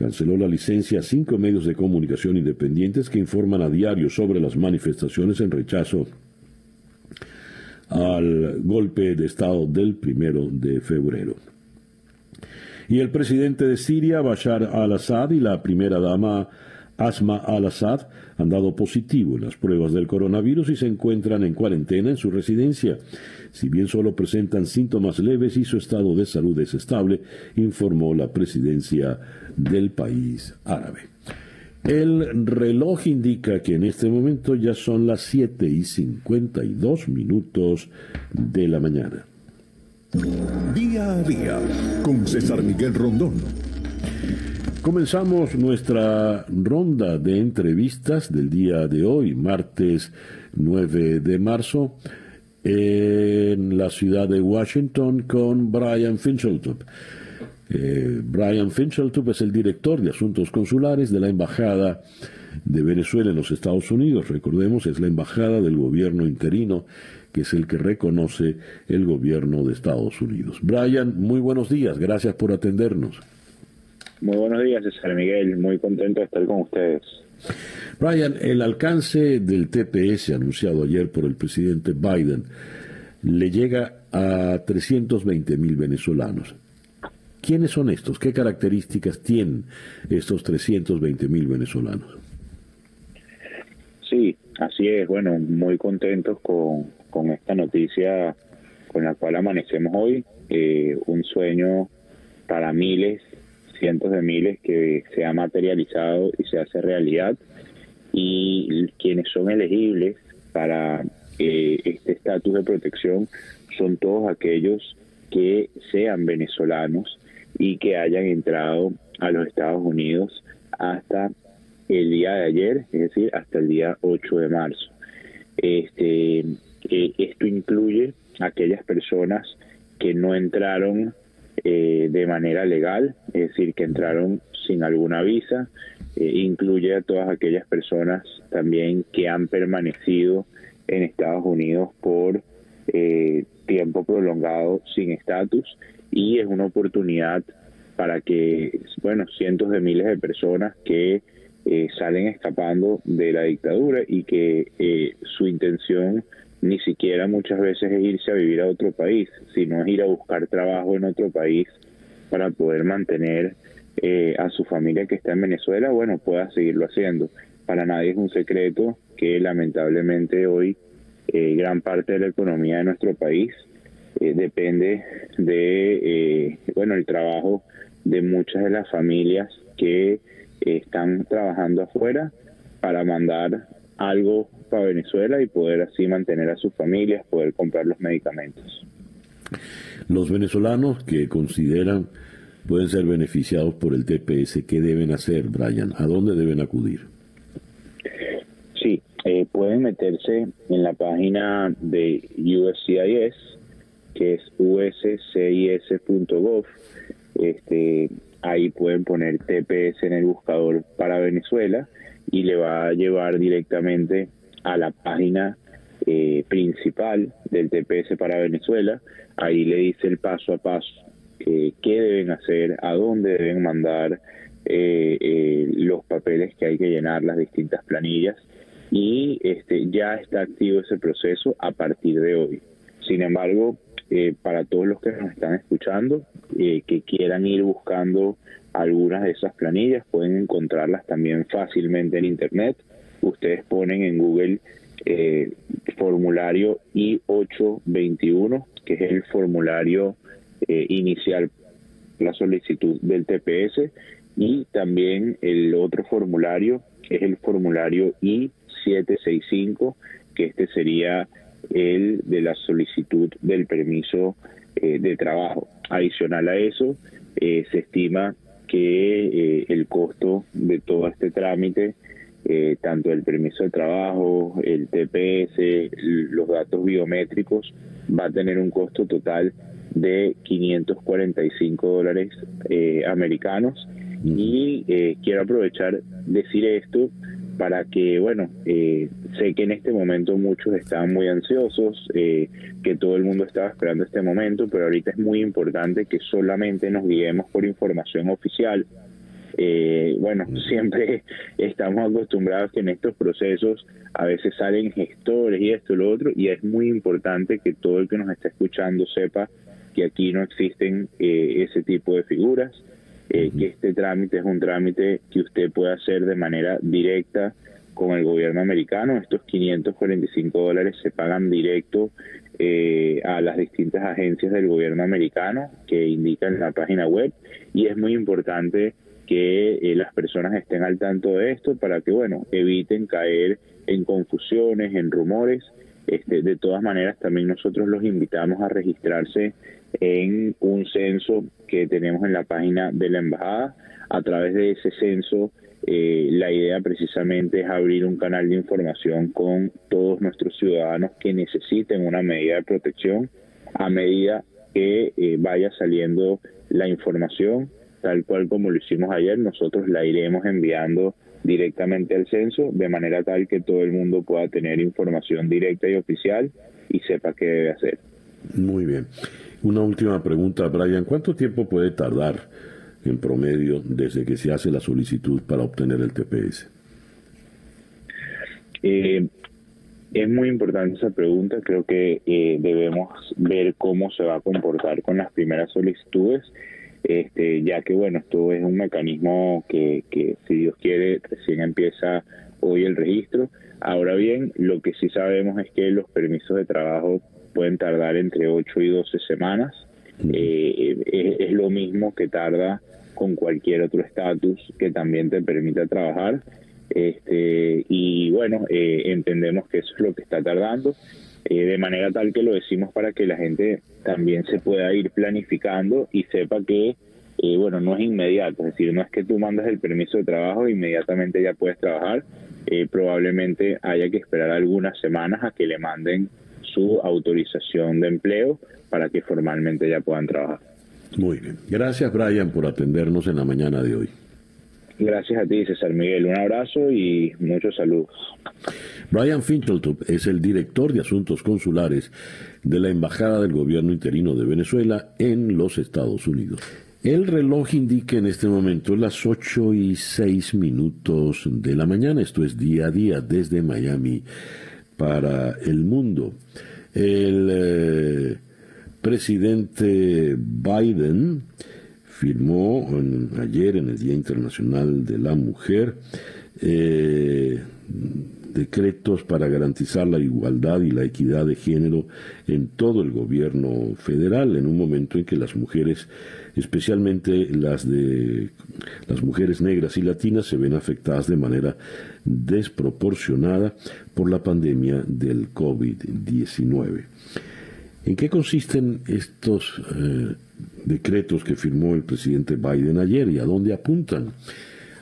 canceló la licencia a cinco medios de comunicación independientes que informan a diario sobre las manifestaciones en rechazo al golpe de Estado del primero de febrero. Y el presidente de Siria, Bashar al-Assad, y la primera dama Asma al-Assad han dado positivo en las pruebas del coronavirus y se encuentran en cuarentena en su residencia si bien solo presentan síntomas leves y su estado de salud es estable, informó la presidencia del país árabe. El reloj indica que en este momento ya son las 7 y 52 minutos de la mañana.
Día a día con César Miguel Rondón.
Comenzamos nuestra ronda de entrevistas del día de hoy, martes 9 de marzo en la ciudad de Washington con Brian Fincheltop. Eh, Brian Fincheltop es el director de Asuntos Consulares de la Embajada de Venezuela en los Estados Unidos. Recordemos, es la embajada del gobierno interino, que es el que reconoce el gobierno de Estados Unidos. Brian, muy buenos días, gracias por atendernos.
Muy buenos días, César Miguel, muy contento de estar con ustedes.
Brian, el alcance del TPS anunciado ayer por el presidente Biden le llega a 320 mil venezolanos. ¿Quiénes son estos? ¿Qué características tienen estos 320 mil venezolanos?
Sí, así es. Bueno, muy contentos con, con esta noticia con la cual amanecemos hoy. Eh, un sueño para miles, cientos de miles que se ha materializado y se hace realidad y quienes son elegibles para eh, este estatus de protección son todos aquellos que sean venezolanos y que hayan entrado a los Estados Unidos hasta el día de ayer, es decir, hasta el día 8 de marzo. Este, eh, esto incluye aquellas personas que no entraron eh, de manera legal, es decir, que entraron sin alguna visa, eh, incluye a todas aquellas personas también que han permanecido en Estados Unidos por eh, tiempo prolongado sin estatus y es una oportunidad para que, bueno, cientos de miles de personas que eh, salen escapando de la dictadura y que su intención ni siquiera muchas veces es irse a vivir a otro país, sino es ir a buscar trabajo en otro país para poder mantener eh, a su familia que está en Venezuela, bueno, pueda seguirlo haciendo. Para nadie es un secreto que lamentablemente hoy eh, gran parte de la economía de nuestro país eh, depende de, bueno, el trabajo de muchas de las familias que están trabajando afuera para mandar algo para Venezuela y poder así mantener a sus familias, poder comprar los medicamentos.
Los venezolanos que consideran pueden ser beneficiados por el TPS. ¿Qué deben hacer, Brian? ¿A dónde deben acudir?
Sí, eh, pueden meterse en la página de USCIS, que es uscis.gov. Este, ahí pueden poner TPS en el buscador para Venezuela y le va a llevar directamente a la página eh, principal del TPS para Venezuela. Ahí le dice el paso a paso eh, qué deben hacer, a dónde deben mandar eh, los papeles que hay que llenar, las distintas planillas. Y este, ya está activo ese proceso a partir de hoy. Sin embargo, para todos los que nos están escuchando, que quieran ir buscando algunas de esas planillas, pueden encontrarlas también fácilmente en Internet. Ustedes ponen en Google eh, formulario I-821, que es el formulario eh, inicial, la solicitud del TPS, y también el otro formulario es el formulario I-765, que este sería el de la solicitud del permiso eh, de trabajo. Adicional a eso, eh, se estima que el costo de todo este trámite eh, tanto el permiso de trabajo, el TPS, los datos biométricos, va a tener un costo total de 545 dólares eh, americanos. Y eh, quiero aprovechar decir esto para que, bueno, sé que en este momento muchos están muy ansiosos, que todo el mundo estaba esperando este momento, pero ahorita es muy importante que solamente nos guiemos por información oficial. Eh, bueno, siempre estamos acostumbrados que en estos procesos a veces salen gestores y esto y lo otro, y es muy importante que todo el que nos está escuchando sepa que aquí no existen eh, ese tipo de figuras, eh, que este trámite es un trámite que usted puede hacer de manera directa con el gobierno americano. Estos 545 dólares se pagan directo a las distintas agencias del gobierno americano que indican la página web y es muy importante que eh, las personas estén al tanto de esto para que, bueno, eviten caer en confusiones, en rumores. Este, de todas maneras, también nosotros los invitamos a registrarse en un censo que tenemos en la página de la embajada. A través de ese censo, eh, la idea precisamente es abrir un canal de información con todos nuestros ciudadanos que necesiten una medida de protección a medida que eh, vaya saliendo la información tal cual como lo hicimos ayer, nosotros la iremos enviando directamente al censo de manera tal que todo el mundo pueda tener información directa y oficial y sepa qué debe hacer.
Muy bien. Una última pregunta, Brian. ¿Cuánto tiempo puede tardar en promedio desde que se hace la solicitud para obtener el TPS?
Eh, es muy importante esa pregunta. Creo que eh, debemos ver cómo se va a comportar con las primeras solicitudes este, ya que bueno, esto es un mecanismo que, que si Dios quiere recién empieza hoy el registro. Ahora bien, lo que sí sabemos es que los permisos de trabajo pueden tardar entre 8 y 12 semanas. Eh, es, lo mismo que tarda con cualquier otro estatus que también te permita trabajar. Este, y bueno, eh, entendemos que eso es lo que está tardando. Eh, de manera tal que lo decimos para que la gente también se pueda ir planificando y sepa que, eh, bueno, no es inmediato, es decir, no es que tú mandas el permiso de trabajo e inmediatamente ya puedes trabajar, probablemente haya que esperar algunas semanas a que le manden su autorización de empleo para que formalmente ya puedan trabajar.
Muy bien. Gracias, Brian, por atendernos en la mañana de hoy.
Gracias a ti, César Miguel. Un abrazo y muchos saludos.
Brian Finteltop es el director de Asuntos Consulares de la Embajada del Gobierno Interino de Venezuela en los Estados Unidos. El reloj indica en este momento las 8 y 6 minutos de la mañana. Esto es día a día desde Miami para el mundo. El eh, presidente Biden firmó ayer en el Día Internacional de la Mujer eh, decretos para garantizar la igualdad y la equidad de género en todo el gobierno federal en un momento en que las mujeres especialmente las de las mujeres negras y latinas se ven afectadas de manera desproporcionada por la pandemia del COVID-19. ¿En qué consisten estos eh, decretos que firmó el presidente Biden ayer y a dónde apuntan?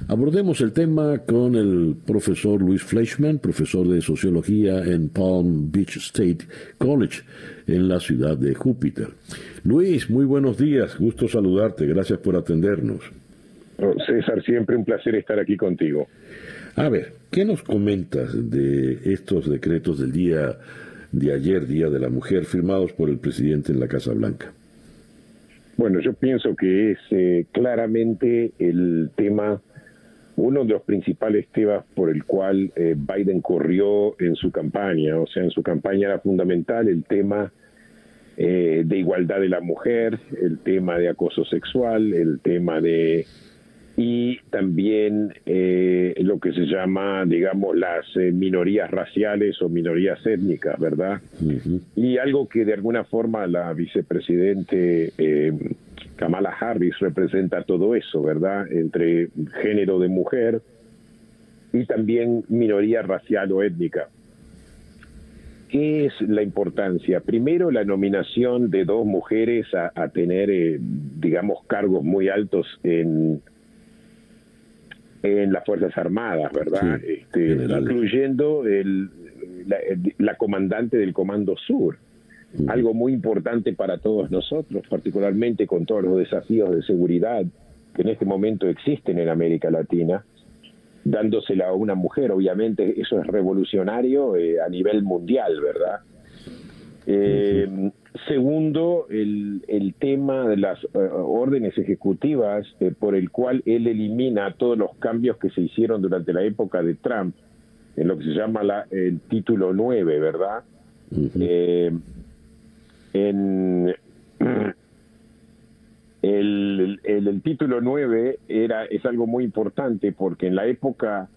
Abordemos el tema con el profesor Luis Fleischman, profesor de sociología en Palm Beach State College, en la ciudad de Júpiter. Luis, muy buenos días, gusto saludarte, gracias por atendernos.
Oh, César, siempre un placer estar aquí contigo.
A ver, ¿qué nos comentas de estos decretos del día de ayer, Día de la Mujer, firmados por el presidente en la Casa Blanca?
Bueno, yo pienso que es eh, claramente el tema, uno de los principales temas por el cual eh, Biden corrió en su campaña. O sea, en su campaña era fundamental el tema eh, de igualdad de la mujer, el tema de acoso sexual, el tema de y también eh, lo que se llama, digamos, las eh, minorías raciales o minorías étnicas, ¿verdad? Y algo que de alguna forma la vicepresidente eh, Kamala Harris representa todo eso, ¿verdad? Entre género de mujer y también minoría racial o étnica. ¿Qué es la importancia? Primero, la nominación de dos mujeres a, a tener, digamos, cargos muy altos en en las Fuerzas Armadas, ¿verdad? este, incluyendo el, la, comandante del Comando Sur. Algo muy importante para todos nosotros, particularmente con todos los desafíos de seguridad que en este momento existen en América Latina, dándosela a una mujer, obviamente eso es revolucionario eh, a nivel mundial, ¿verdad? Eh, Segundo, el, el tema de las eh, órdenes ejecutivas eh, por el cual él elimina todos los cambios que se hicieron durante la época de Trump, en lo que se llama la, el título 9, ¿verdad? Eh, en el, el, el, título 9 era, es algo muy importante porque en la época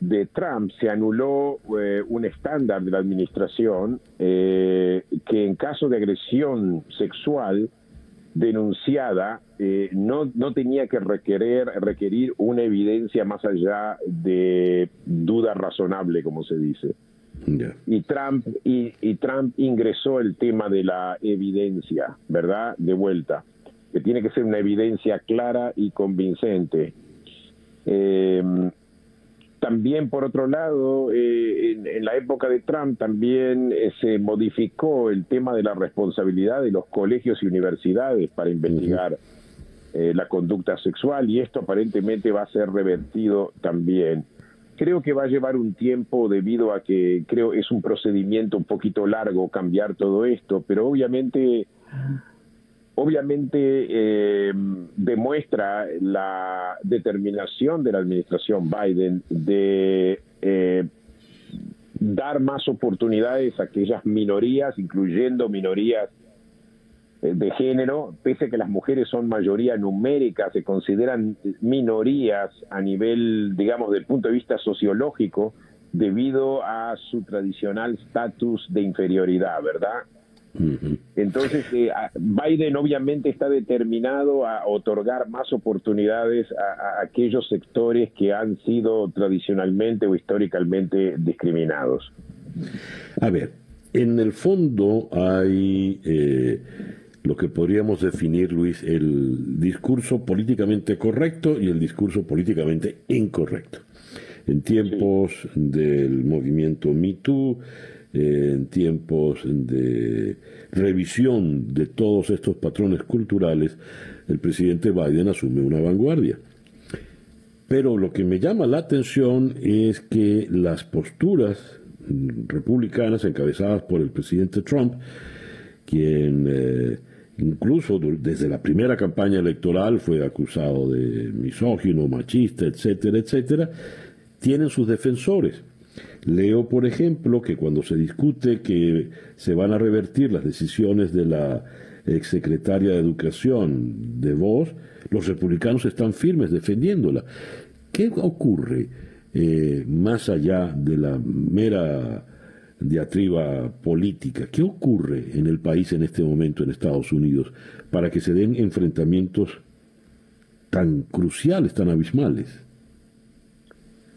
de Trump se anuló eh, un estándar de la administración eh, que en caso de agresión sexual denunciada eh, no, no tenía que requerir, requerir una evidencia más allá de duda razonable, como se dice. Y, Trump, y, y, Trump ingresó el tema de la evidencia, ¿verdad? De vuelta, que tiene que ser una evidencia clara y convincente. Eh, también, por otro lado, eh, en, la época de Trump también eh, se modificó el tema de la responsabilidad de los colegios y universidades para investigar eh, la conducta sexual y esto aparentemente va a ser revertido también. Creo que va a llevar un tiempo debido a que creo es un procedimiento un poquito largo cambiar todo esto, pero obviamente obviamente eh, demuestra la determinación de la administración Biden de eh, dar más oportunidades a aquellas minorías, incluyendo minorías eh, de género, pese a que las mujeres son mayoría numérica, se consideran minorías a nivel, digamos, del punto de vista sociológico, debido a su tradicional estatus de inferioridad, ¿verdad? Entonces, eh, Biden obviamente está determinado a otorgar más oportunidades a, aquellos sectores que han sido tradicionalmente o históricamente discriminados.
A ver, en el fondo hay eh, lo que podríamos definir, Luis, el discurso políticamente correcto y el discurso políticamente incorrecto. En tiempos del movimiento Me Too, en tiempos de revisión de todos estos patrones culturales, el presidente Biden asume una vanguardia. Pero lo que me llama la atención es que las posturas republicanas encabezadas por el presidente Trump, quien eh, incluso desde la primera campaña electoral fue acusado de misógino, machista, etcétera, etcétera, tienen sus defensores. Leo, por ejemplo, que cuando se discute que se van a revertir las decisiones de la exsecretaria de Educación de Voz, los republicanos están firmes defendiéndola. ¿Qué ocurre eh, más allá de la mera diatriba política? ¿Qué ocurre en el país en este momento, en Estados Unidos, para que se den enfrentamientos tan cruciales, tan abismales?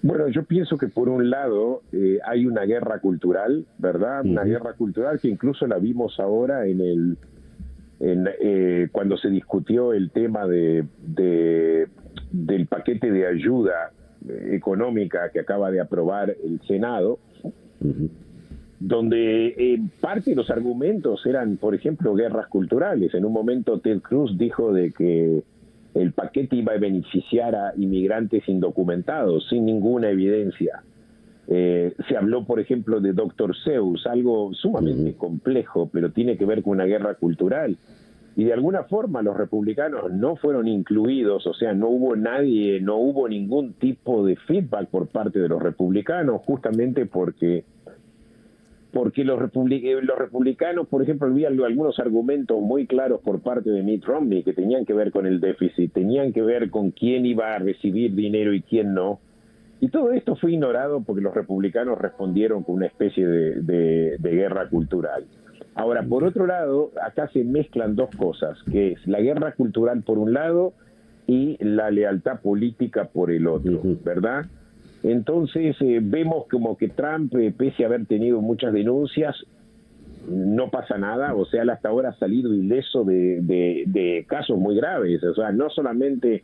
Bueno, yo pienso que por un lado eh, hay una guerra cultural, ¿verdad? Una guerra cultural que incluso la vimos ahora en el en, eh, cuando se discutió el tema de, del paquete de ayuda eh, económica que acaba de aprobar el Senado, donde parte de los argumentos eran, por ejemplo, guerras culturales. En un momento Ted Cruz dijo de que el paquete iba a beneficiar a inmigrantes indocumentados sin ninguna evidencia. Eh, se habló, por ejemplo, de Doctor Zeus, algo sumamente complejo, pero tiene que ver con una guerra cultural. Y de alguna forma los republicanos no fueron incluidos, o sea, no hubo nadie, no hubo ningún tipo de feedback por parte de los republicanos, justamente porque porque los, eh, los republicanos, por ejemplo, había algunos argumentos muy claros por parte de Mitt Romney que tenían que ver con el déficit, tenían que ver con quién iba a recibir dinero y quién no. Y todo esto fue ignorado porque los republicanos respondieron con una especie de, de guerra cultural. Ahora, por otro lado, acá se mezclan dos cosas, que es la guerra cultural por un lado y la lealtad política por el otro, ¿verdad? Entonces eh, vemos como que Trump, eh, pese a haber tenido muchas denuncias, no pasa nada, o sea, él hasta ahora ha salido ileso de, de, casos muy graves, o sea, no solamente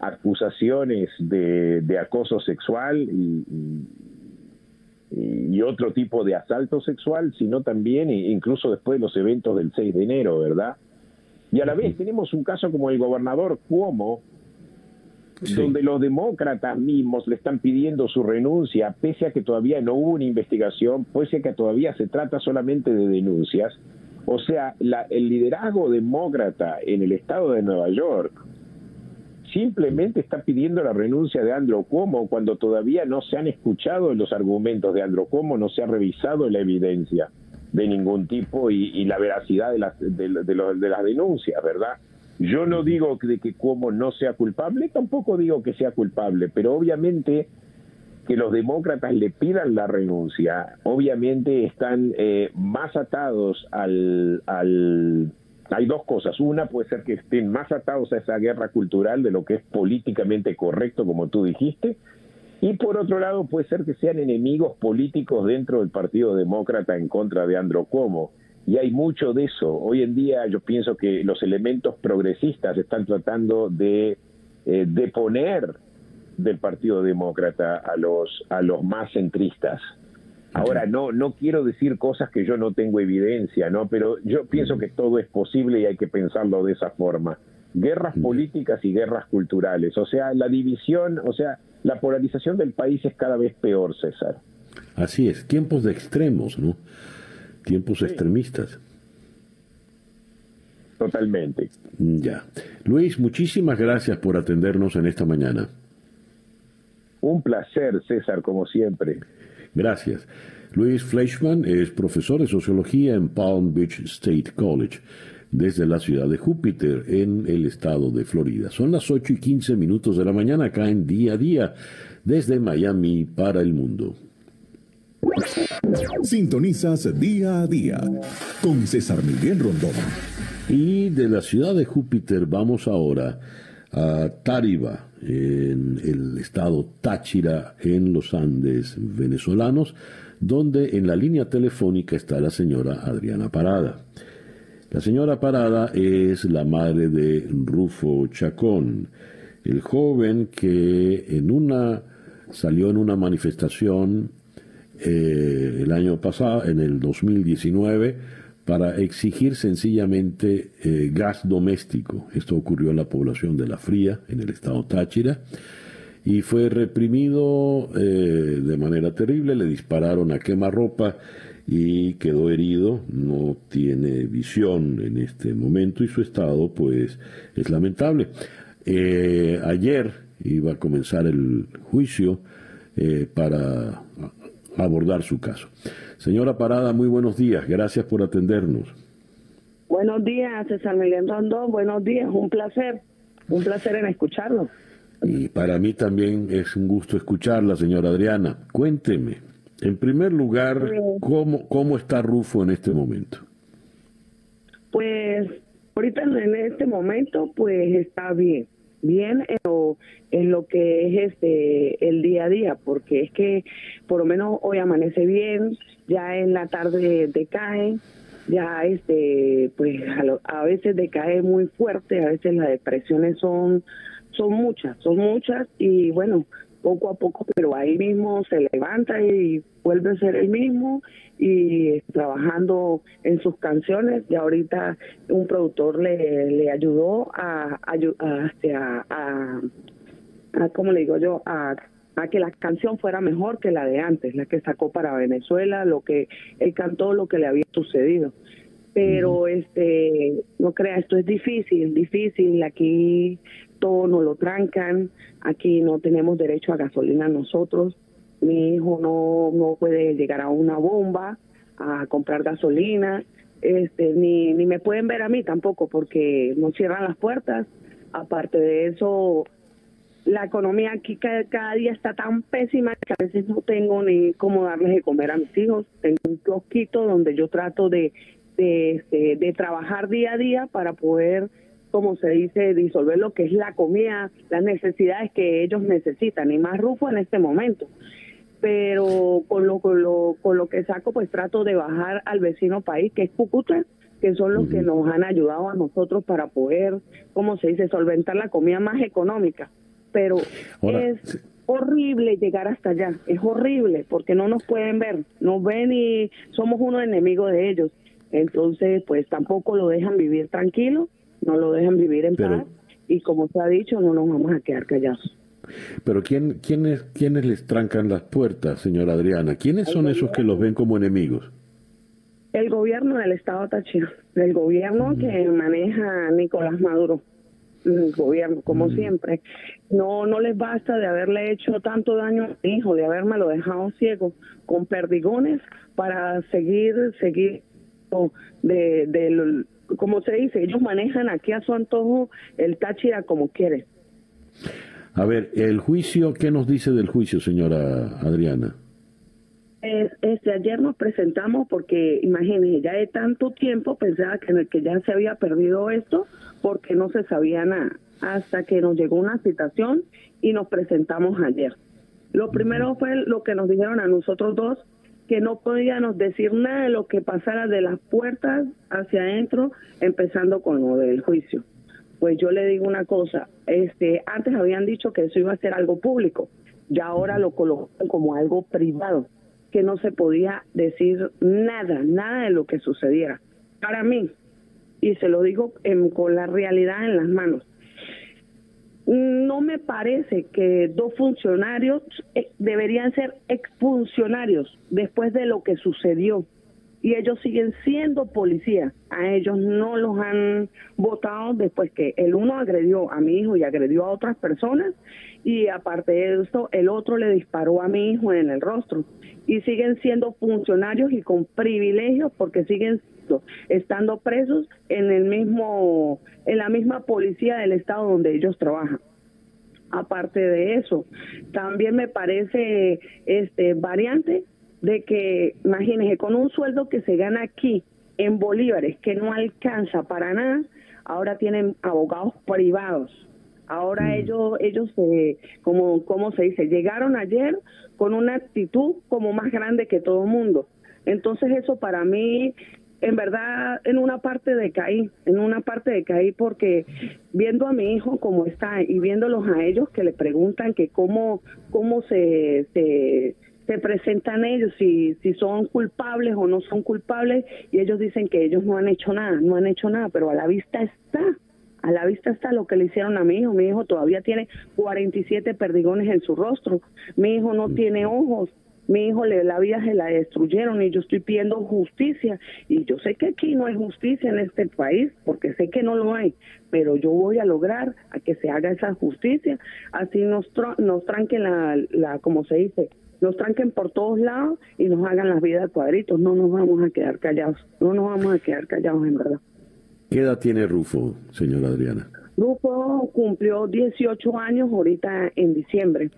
acusaciones de, de acoso sexual y, y, otro tipo de asalto sexual, sino también e incluso después de los eventos del 6 de enero, ¿verdad? Y a la vez tenemos un caso como el gobernador Cuomo, donde los demócratas mismos le están pidiendo su renuncia, pese a que todavía no hubo una investigación, pese a que todavía se trata solamente de denuncias. O sea, el liderazgo demócrata en el estado de Nueva York simplemente está pidiendo la renuncia de Andrew Cuomo cuando todavía no se han escuchado los argumentos de Andrew Cuomo, no se ha revisado la evidencia de ningún tipo y, la veracidad de las, de las denuncias, ¿verdad? Yo no digo de que Cuomo no sea culpable, tampoco digo que sea culpable, pero obviamente que los demócratas le pidan la renuncia, obviamente están eh, más atados al, al... Hay dos cosas. Una puede ser que estén más atados a esa guerra cultural de lo que es políticamente correcto, como tú dijiste, y por otro lado puede ser que sean enemigos políticos dentro del Partido Demócrata en contra de Andro Cuomo y hay mucho de eso. Hoy en día yo pienso que los elementos progresistas están tratando de eh, deponer del Partido Demócrata a los a los más centristas. Ahora no no quiero decir cosas que yo no tengo evidencia, ¿no? Pero yo pienso que todo es posible y hay que pensarlo de esa forma. Guerras políticas y guerras culturales, o sea, la división, o sea, la polarización del país es cada vez peor, César.
Así es, tiempos de extremos, ¿no? Tiempos extremistas.
Totalmente.
Ya. Luis, muchísimas gracias por atendernos en esta mañana.
Un placer, César, como siempre.
Gracias. Luis Fleischman es profesor de sociología en Palm Beach State College, desde la ciudad de Júpiter, en el estado de Florida. Son las 8 y 15 minutos de la mañana acá en día a día, desde Miami para el mundo.
Sintonizas día a día con César Miguel Rondón.
Y de la ciudad de Júpiter vamos ahora a Táriba, en el estado Táchira, en los Andes venezolanos, donde en la línea telefónica está la señora Adriana Parada. La señora Parada es la madre de Rufo Chacón, el joven que en una salió en una manifestación eh, el año pasado, en el 2019, para exigir sencillamente eh, gas doméstico. Esto ocurrió en la población de La Fría, en el estado Táchira, y fue reprimido eh, de manera terrible, le dispararon a quemarropa y quedó herido, no tiene visión en este momento y su estado pues es lamentable. ayer iba a comenzar el juicio para abordar su caso. Señora Parada, muy buenos días. Gracias por atendernos.
Buenos días, César Miguel Rondón. Buenos días, un placer. Un placer en escucharlo.
Y para mí también es un gusto escucharla, señora Adriana. Cuénteme, en primer lugar, ¿cómo, cómo está Rufo en este momento?
Pues ahorita en este momento, pues está bien bien en lo, en lo que es este el día a día, porque es que por lo menos hoy amanece bien, ya en la tarde decae, ya este pues a, veces decae muy fuerte, a veces las depresiones son son muchas, son muchas y bueno, poco a poco, pero ahí mismo se levanta y vuelve a ser el mismo y trabajando en sus canciones y ahorita un productor le, le ayudó a, a, a, este, a, a, ¿cómo le digo yo? A a que la canción fuera mejor que la de antes, la que sacó para Venezuela, lo que él cantó, lo que le había sucedido. Pero este, no crea, esto es difícil, difícil. Aquí todo nos lo trancan, aquí no tenemos derecho a gasolina nosotros. Mi hijo no, no puede llegar a una bomba a comprar gasolina, este, ni, ni me pueden ver a mí tampoco porque nos cierran las puertas. Aparte de eso, la economía aquí cada, día está tan pésima que a veces no tengo ni cómo darles de comer a mis hijos. Tengo un kiosquito donde yo trato de, de, este, de trabajar día a día para poder como se dice, disolver lo que es la comida, las necesidades que ellos necesitan, y más Rufo en este momento. Pero con lo, con lo, con lo que saco, pues trato de bajar al vecino país, que es Cúcuta, que son los que nos han ayudado a nosotros para poder, como se dice, solventar la comida más económica. Pero es horrible llegar hasta allá, es horrible, porque no nos pueden ver, nos ven y somos unos enemigos de ellos. Entonces, pues tampoco lo dejan vivir tranquilo no lo dejan vivir en paz y como se ha dicho, no nos vamos a quedar callados.
Pero ¿quién, quiénes, ¿quiénes les trancan las puertas, señora Adriana? ¿Quiénes son esos que los ven como enemigos?
El gobierno del Estado Táchira, el gobierno que maneja Nicolás Maduro, el gobierno, como siempre. No, no les basta de haberle hecho tanto daño a mi hijo, de haberme lo dejado ciego con perdigones para seguir, seguir de, de, como se dice, ellos manejan aquí a su antojo el Táchira como quieren.
A ver, el juicio, ¿qué nos dice del juicio, señora Adriana?
este, ayer nos presentamos porque, imagínense, ya de tanto tiempo pensaba que, que ya se había perdido esto porque no se sabía nada, hasta que nos llegó una citación y nos presentamos ayer. Lo primero fue lo que nos dijeron a nosotros dos, que no podíamos decir nada de lo que pasara de las puertas hacia adentro, empezando con lo del juicio. Pues yo le digo una cosa, este, antes habían dicho que eso iba a ser algo público, ya ahora lo colocan como algo privado, que no se podía decir nada, nada de lo que sucediera. Para mí, y se lo digo con la realidad en las manos, no me parece que dos funcionarios eh, deberían ser exfuncionarios después de lo que sucedió. Y ellos siguen siendo policías. A ellos no los han votado después que el uno agredió a mi hijo y agredió a otras personas. Y aparte de eso, el otro le disparó a mi hijo en el rostro. Y siguen siendo funcionarios y con privilegios porque siguen estando presos en el mismo, en la misma policía del estado donde ellos trabajan. Aparte de eso, también me parece este variante de que, imagínense, con un sueldo que se gana aquí en bolívares, que no alcanza para nada, ahora tienen abogados privados. Ahora mm. ellos, ellos se, como, como se dice, llegaron ayer con una actitud como más grande que todo el mundo. Entonces eso para mí en verdad en una parte de caí, en una parte de caí porque viendo a mi hijo como está y viéndolos a ellos que le preguntan que cómo, cómo se, se, se presentan ellos, si, si son culpables o no son culpables, y ellos dicen que ellos no han hecho nada, no han hecho nada, pero a la vista está, a la vista está lo que le hicieron a mi hijo. Mi hijo todavía tiene 47 perdigones en su rostro. Mi hijo no tiene ojos mi hijo le, la vida se la destruyeron y yo estoy pidiendo justicia y yo sé que aquí no hay justicia en este país porque sé que no lo hay, pero yo voy a lograr a que se haga esa justicia, así nos, nos tranquen la, la, como se dice, nos tranquen por todos lados y nos hagan las vidas cuadritos, no nos vamos a quedar callados, no nos vamos a quedar callados en verdad.
¿Qué edad tiene Rufo, señora Adriana?
Rufo cumplió 18 años ahorita en diciembre.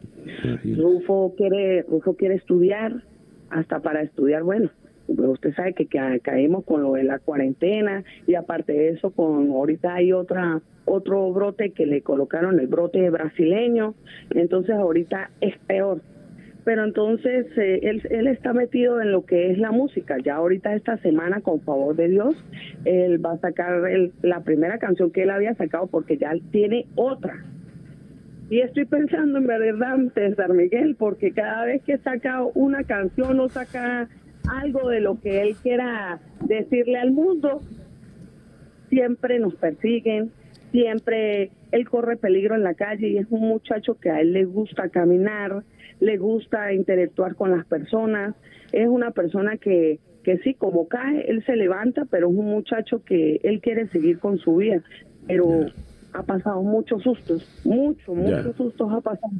Rufo quiere, Rufo quiere estudiar, hasta para estudiar, bueno, usted sabe que, caemos con lo de la cuarentena y aparte de eso, con ahorita hay otra otro brote que le colocaron el brote brasileño, entonces ahorita es peor pero entonces eh, él, él está metido en lo que es la música. Ya ahorita esta semana, con favor de Dios, él va a sacar la primera canción que él había sacado porque ya tiene otra. Y estoy pensando en verdad, César Miguel, porque cada vez que saca una canción o saca algo de lo que él quiera decirle al mundo, siempre nos persiguen, siempre él corre peligro en la calle y es un muchacho que a él le gusta caminar, le gusta interactuar con las personas, es una persona que, que sí, como cae, él se levanta, pero es un muchacho que él quiere seguir con su vida, pero ha pasado muchos sustos, muchos, muchos sustos ha pasado.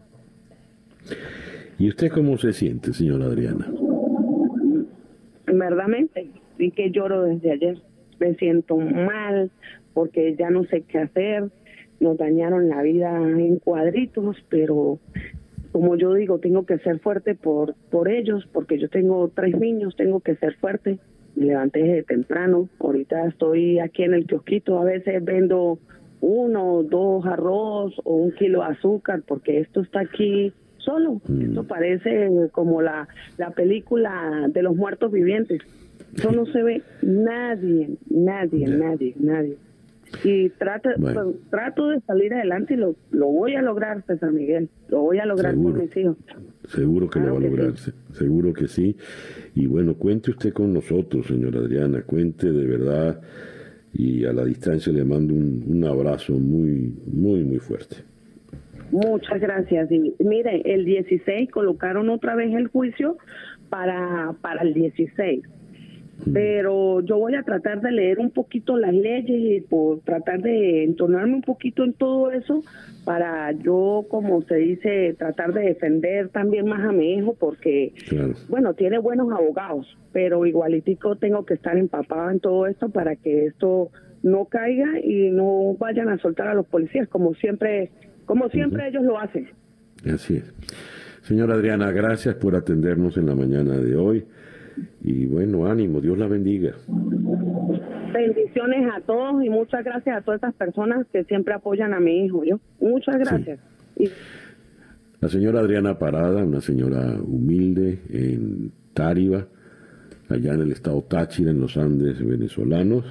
¿Y usted cómo se siente, señora Adriana?
Verdaderamente, sí que lloro desde ayer. Me siento mal porque ya no sé qué hacer. Nos dañaron la vida en cuadritos, pero como yo digo, tengo que ser fuerte por, por ellos, porque yo tengo tres niños, tengo que ser fuerte. Me levanté desde temprano. Ahorita estoy aquí en el kiosquito. A veces vendo uno, dos arroz o un kilo de azúcar, porque esto está aquí solo. Mm. Esto parece como la, la película de los muertos vivientes. Eso no se ve nadie, nadie, nadie, nadie. Y trato, pues, trato de salir adelante y lo, lo voy a lograr, César Miguel. Lo voy a lograr con mis hijos.
Seguro que lo va a lograr, seguro que sí. Y bueno, cuente usted con nosotros, señora Adriana, cuente de verdad y a la distancia le mando un, un abrazo muy, muy, muy fuerte.
Muchas gracias. Y mire, el 16 colocaron otra vez el juicio para, para el 16 pero yo voy a tratar de leer un poquito las leyes y por tratar de entonarme un poquito en todo eso para yo, como se dice, tratar de defender también más a mi hijo porque, bueno, tiene buenos abogados, pero igualitico tengo que estar empapado en todo esto para que esto no caiga y no vayan a soltar a los policías como siempre, como siempre ellos lo hacen.
Así es. Señora Adriana, gracias por atendernos en la mañana de hoy. Y bueno, ánimo, Dios la bendiga.
Bendiciones a todos y muchas gracias a todas esas personas que siempre apoyan a mi hijo. Yo, muchas gracias.
La señora Adriana Parada, una señora humilde en Táriba, allá en el estado Táchira, en los Andes venezolanos,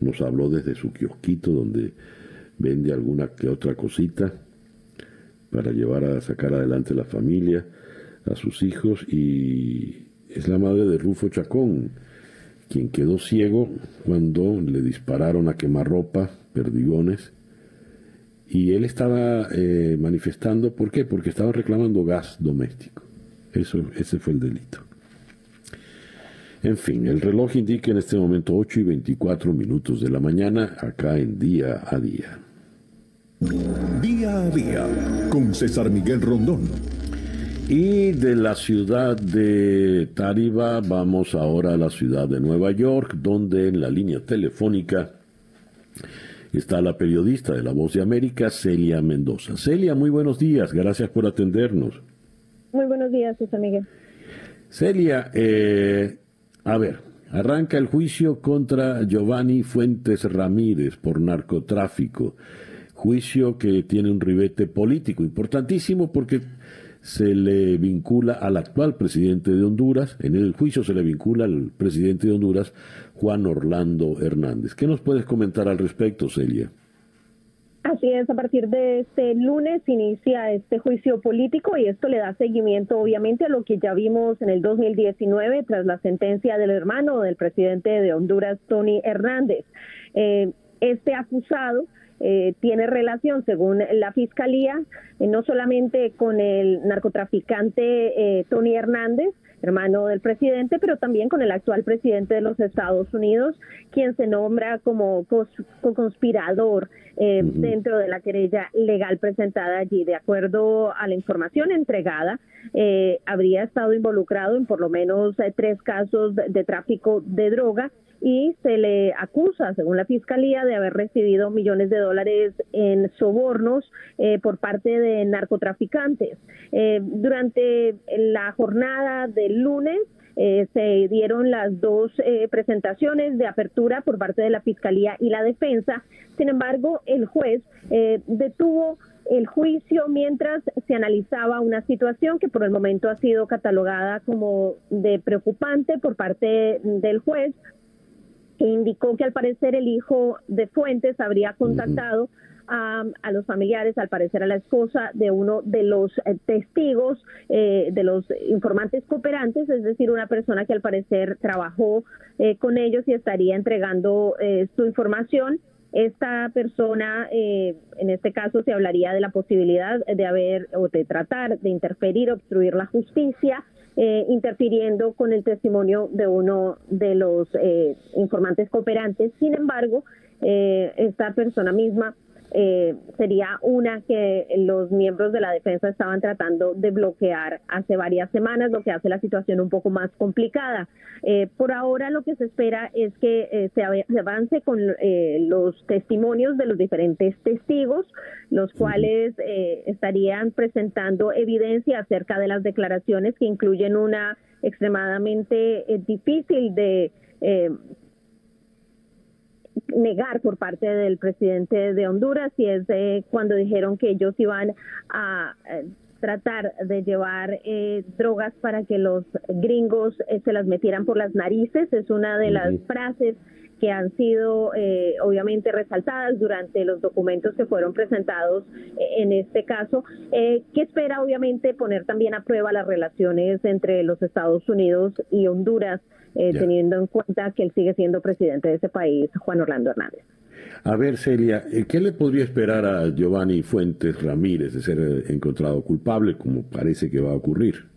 nos habló desde su kiosquito donde vende alguna que otra cosita para llevar a sacar adelante la familia, a sus hijos y es la madre de Rufo Chacón, quien quedó ciego cuando le dispararon a quemarropa, perdigones, y él estaba eh, manifestando, ¿por qué? Porque estaba reclamando gas doméstico. Eso, ese fue el delito. En fin, el reloj indica en este momento 8 y 24 minutos de la mañana, acá en Día a Día.
Día a Día, con César Miguel Rondón.
Y de la ciudad de Tariba vamos ahora a la ciudad de Nueva York, donde en la línea telefónica está la periodista de La Voz de América, Celia Mendoza. Celia, muy buenos días, gracias por atendernos.
Muy buenos días, José Miguel.
Celia, eh, a ver, arranca el juicio contra Giovanni Fuentes Ramírez por narcotráfico, juicio que tiene un ribete político importantísimo porque se le vincula al actual presidente de Honduras, en el juicio se le vincula al presidente de Honduras, Juan Orlando Hernández. ¿Qué nos puedes comentar al respecto, Celia?
Así es, a partir de este lunes inicia este juicio político y esto le da seguimiento obviamente a lo que ya vimos en el 2019 tras la sentencia del hermano del presidente de Honduras, Tony Hernández. Eh, este acusado eh, tiene relación, según la Fiscalía, eh, no solamente con el narcotraficante eh, Tony Hernández, hermano del presidente, pero también con el actual presidente de los Estados Unidos, quien se nombra como co-conspirador dentro de la querella legal presentada allí. De acuerdo a la información entregada, habría estado involucrado en por lo menos tres casos de tráfico de droga y se le acusa, según la Fiscalía, de haber recibido millones de dólares en sobornos eh, por parte de narcotraficantes. Eh, durante la jornada del lunes, eh, se dieron las dos presentaciones de apertura por parte de la Fiscalía y la defensa. Sin embargo, el juez detuvo el juicio mientras se analizaba una situación que por el momento ha sido catalogada como de preocupante por parte del juez indicó que al parecer el hijo de Fuentes habría contactado a, los familiares, al parecer a la esposa de uno de los eh, testigos, eh, de los informantes cooperantes, es decir, una persona que al parecer trabajó eh, con ellos y estaría entregando su información. Esta persona, en este caso, se hablaría de la posibilidad de haber o de tratar de interferir, obstruir la justicia, interfiriendo con el testimonio de uno de los informantes cooperantes. Sin embargo, esta persona misma eh, sería una que los miembros de la defensa estaban tratando de bloquear hace varias semanas, lo que hace la situación un poco más complicada. Eh, por ahora lo que se espera es que eh, se, avance con los testimonios de los diferentes testigos, los cuales estarían presentando evidencia acerca de las declaraciones que incluyen una extremadamente difícil de negar por parte del presidente de Honduras y es cuando dijeron que ellos iban a eh, tratar de llevar eh, drogas para que los gringos eh, se las metieran por las narices. Es una de las frases que han sido eh, obviamente resaltadas durante los documentos que fueron presentados eh, en este caso, eh, que espera obviamente poner también a prueba las relaciones entre los Estados Unidos y Honduras, teniendo en cuenta que él sigue siendo presidente de ese país, Juan Orlando Hernández.
A ver, Celia, ¿qué le podría esperar a Giovanni Fuentes Ramírez de ser encontrado culpable, como parece que va a ocurrir?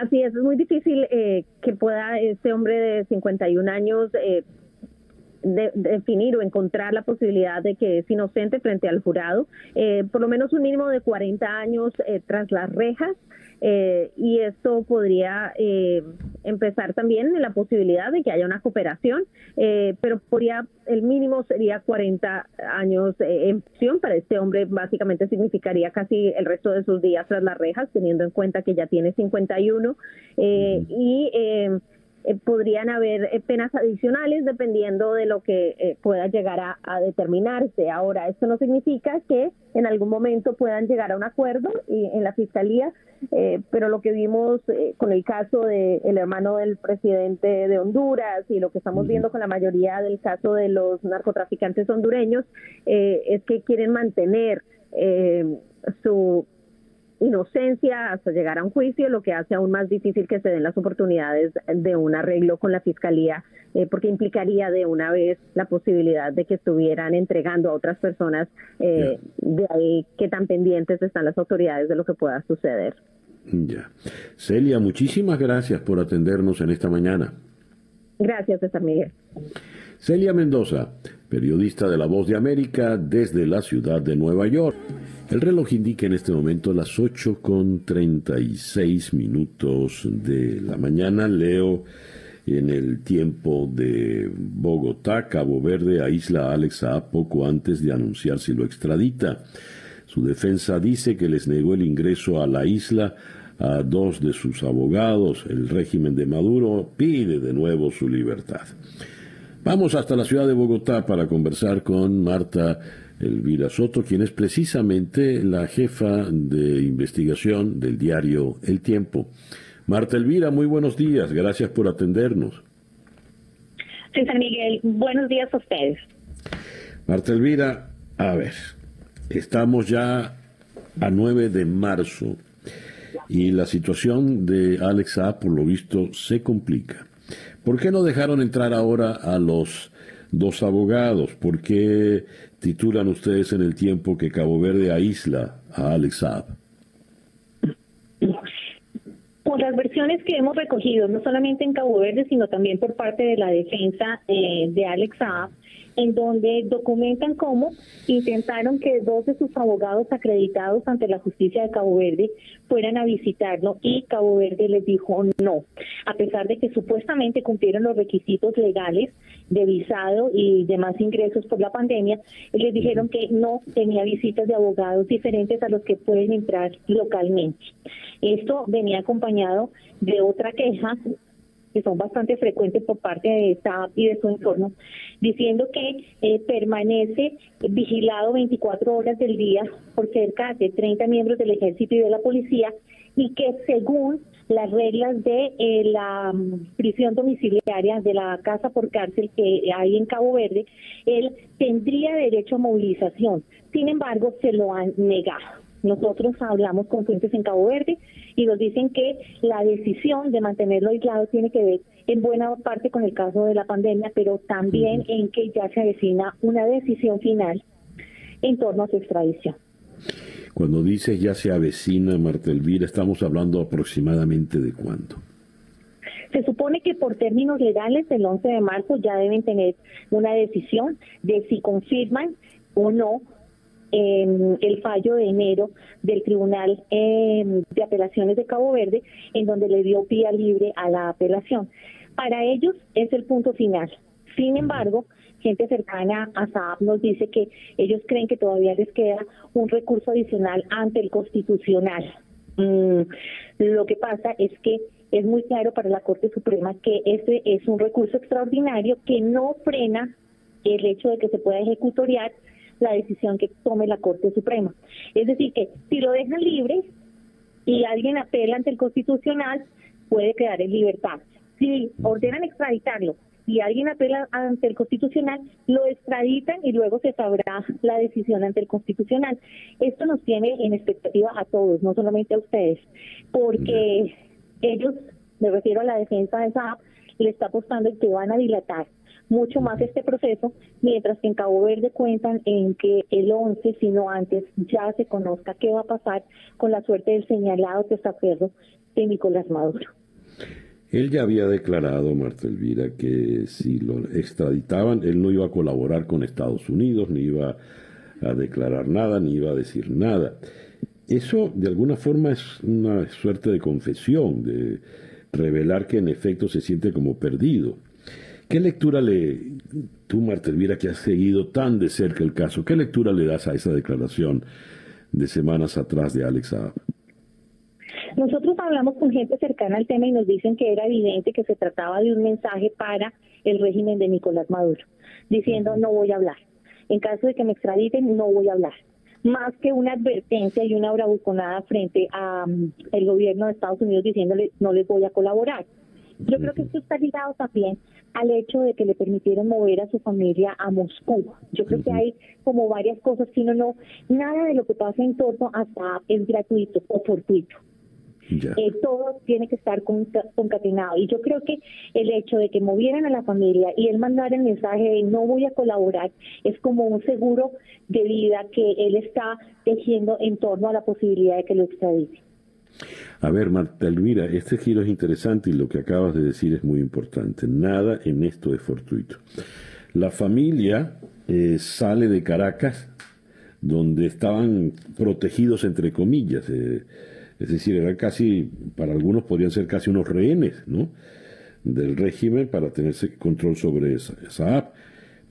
Así es, es muy difícil eh, que pueda este hombre de 51 años eh, definir o encontrar la posibilidad de que es inocente frente al jurado, eh, por lo menos un mínimo de 40 años tras las rejas. Eh, y esto podría eh, empezar también en la posibilidad de que haya una cooperación, eh, pero podría, el mínimo sería 40 años en prisión para este hombre, básicamente significaría casi el resto de sus días tras las rejas, teniendo en cuenta que ya tiene 51 y eh, podrían haber eh, penas adicionales dependiendo de lo que eh, pueda llegar a, determinarse. Ahora, esto no significa que en algún momento puedan llegar a un acuerdo y, en la fiscalía, pero lo que vimos con el caso del el hermano del presidente de Honduras y lo que estamos viendo con la mayoría del caso de los narcotraficantes hondureños es que quieren mantener su inocencia hasta llegar a un juicio, lo que hace aún más difícil que se den las oportunidades de un arreglo con la fiscalía, eh, porque implicaría de una vez la posibilidad de que estuvieran entregando a otras personas, eh, de ahí que tan pendientes están las autoridades de lo que pueda suceder.
Ya. Celia, muchísimas gracias por atendernos en esta mañana.
Gracias, César Miguel.
Celia Mendoza, periodista de La Voz de América desde la ciudad de Nueva York. El reloj indica en este momento las 8 con 36 minutos de la mañana. Leo en el tiempo de Bogotá, Cabo Verde, a Isla Alexa poco antes de anunciar si lo extradita. Su defensa dice que les negó el ingreso a la isla a dos de sus abogados. El régimen de Maduro pide de nuevo su libertad. Vamos hasta la ciudad de Bogotá para conversar con Marta Elvira Soto, quien es precisamente la jefa de investigación del diario El Tiempo. Marta Elvira, muy buenos días, gracias por atendernos.
César Miguel, buenos días a ustedes.
Marta Elvira, a ver, estamos ya a 9 de marzo y la situación de Alex A, por lo visto, se complica. ¿Por qué no dejaron entrar ahora a los dos abogados? ¿Por qué titulan ustedes en el tiempo que Cabo Verde aísla a Alex Saab?
Por las versiones que hemos recogido, no solamente en Cabo Verde, sino también por parte de la defensa eh, de Alex Saab, en donde documentan cómo intentaron que dos de sus abogados acreditados ante la justicia de Cabo Verde fueran a visitarlo y Cabo Verde les dijo no, a pesar de que supuestamente cumplieron los requisitos legales de visado y demás ingresos por la pandemia, les dijeron que no tenía visitas de abogados diferentes a los que pueden entrar localmente. Esto venía acompañado de otra queja que son bastante frecuentes por parte de esta y de su entorno, diciendo que eh, permanece vigilado 24 horas del día por cerca de 30 miembros del ejército y de la policía y que según las reglas de eh, la mm, prisión domiciliaria de la casa por cárcel que hay en Cabo Verde, él tendría derecho a movilización. Sin embargo, se lo han negado. Nosotros hablamos con fuentes en Cabo Verde y nos dicen que la decisión de mantenerlo aislado tiene que ver en buena parte con el caso de la pandemia, pero también en que ya se avecina una decisión final en torno a su extradición.
Cuando dices ya se avecina, Marta Elvira, estamos hablando aproximadamente de cuándo.
Se supone que por términos legales el 11 de marzo ya deben tener una decisión de si confirman o no eh, el fallo de enero del Tribunal em, de Apelaciones de Cabo Verde, en donde le dio vía libre a la apelación. Para ellos es el punto final. Sin embargo, gente cercana a Saab nos dice que ellos creen que todavía les queda un recurso adicional ante el constitucional. Mm, lo que pasa es que es muy claro para la Corte Suprema que ese es un recurso extraordinario que no frena el hecho de que se pueda ejecutoriar la decisión que tome la Corte Suprema. Es decir, que si lo dejan libre y alguien apela ante el Constitucional, puede quedar en libertad. Si ordenan extraditarlo y alguien apela ante el Constitucional, lo extraditan y luego se sabrá la decisión ante el Constitucional. Esto nos tiene en expectativa a todos, no solamente a ustedes, porque ellos, me refiero a la defensa de SAP, le está apostando que van a dilatar mucho más este proceso, mientras que en Cabo Verde cuentan en que el 11, sino antes, ya se conozca qué va a pasar con la suerte del señalado testaferro de Nicolás Maduro.
Él ya había declarado, Marta Elvira, que si lo extraditaban, él no iba a colaborar con Estados Unidos, ni iba a declarar nada, ni iba a decir nada. Eso, de alguna forma, es una suerte de confesión, de revelar que en efecto se siente como perdido. ¿Qué lectura le, tú, Marta Elvira, que has seguido tan de cerca el caso, qué lectura le das a esa declaración de semanas atrás de Alex Saab?
Nosotros hablamos con gente cercana al tema y nos dicen que era evidente que se trataba de un mensaje para el régimen de Nicolás Maduro, diciendo no voy a hablar. En caso de que me extraditen, no voy a hablar. Más que una advertencia y una bravuconada frente al mm, gobierno de Estados Unidos diciéndole no les voy a colaborar. Yo creo que esto está ligado también al hecho de que le permitieron mover a su familia a Moscú. Yo creo que hay como varias cosas, sino no, nada de lo que pasa en torno a SAP es gratuito o fortuito. Eh, todo tiene que estar concatenado. Y yo creo que el hecho de que movieran a la familia y él mandara el mensaje de no voy a colaborar es como un seguro de vida que él está tejiendo en torno a la posibilidad de que lo extradite.
A ver, Marta Elvira, este giro es interesante y lo que acabas de decir es muy importante. Nada en esto es fortuito. La familia eh, sale de Caracas, donde estaban protegidos, entre comillas. Eh, es decir, eran casi, para algunos podrían ser casi unos rehenes, ¿no? Del régimen para tener control sobre esa, app.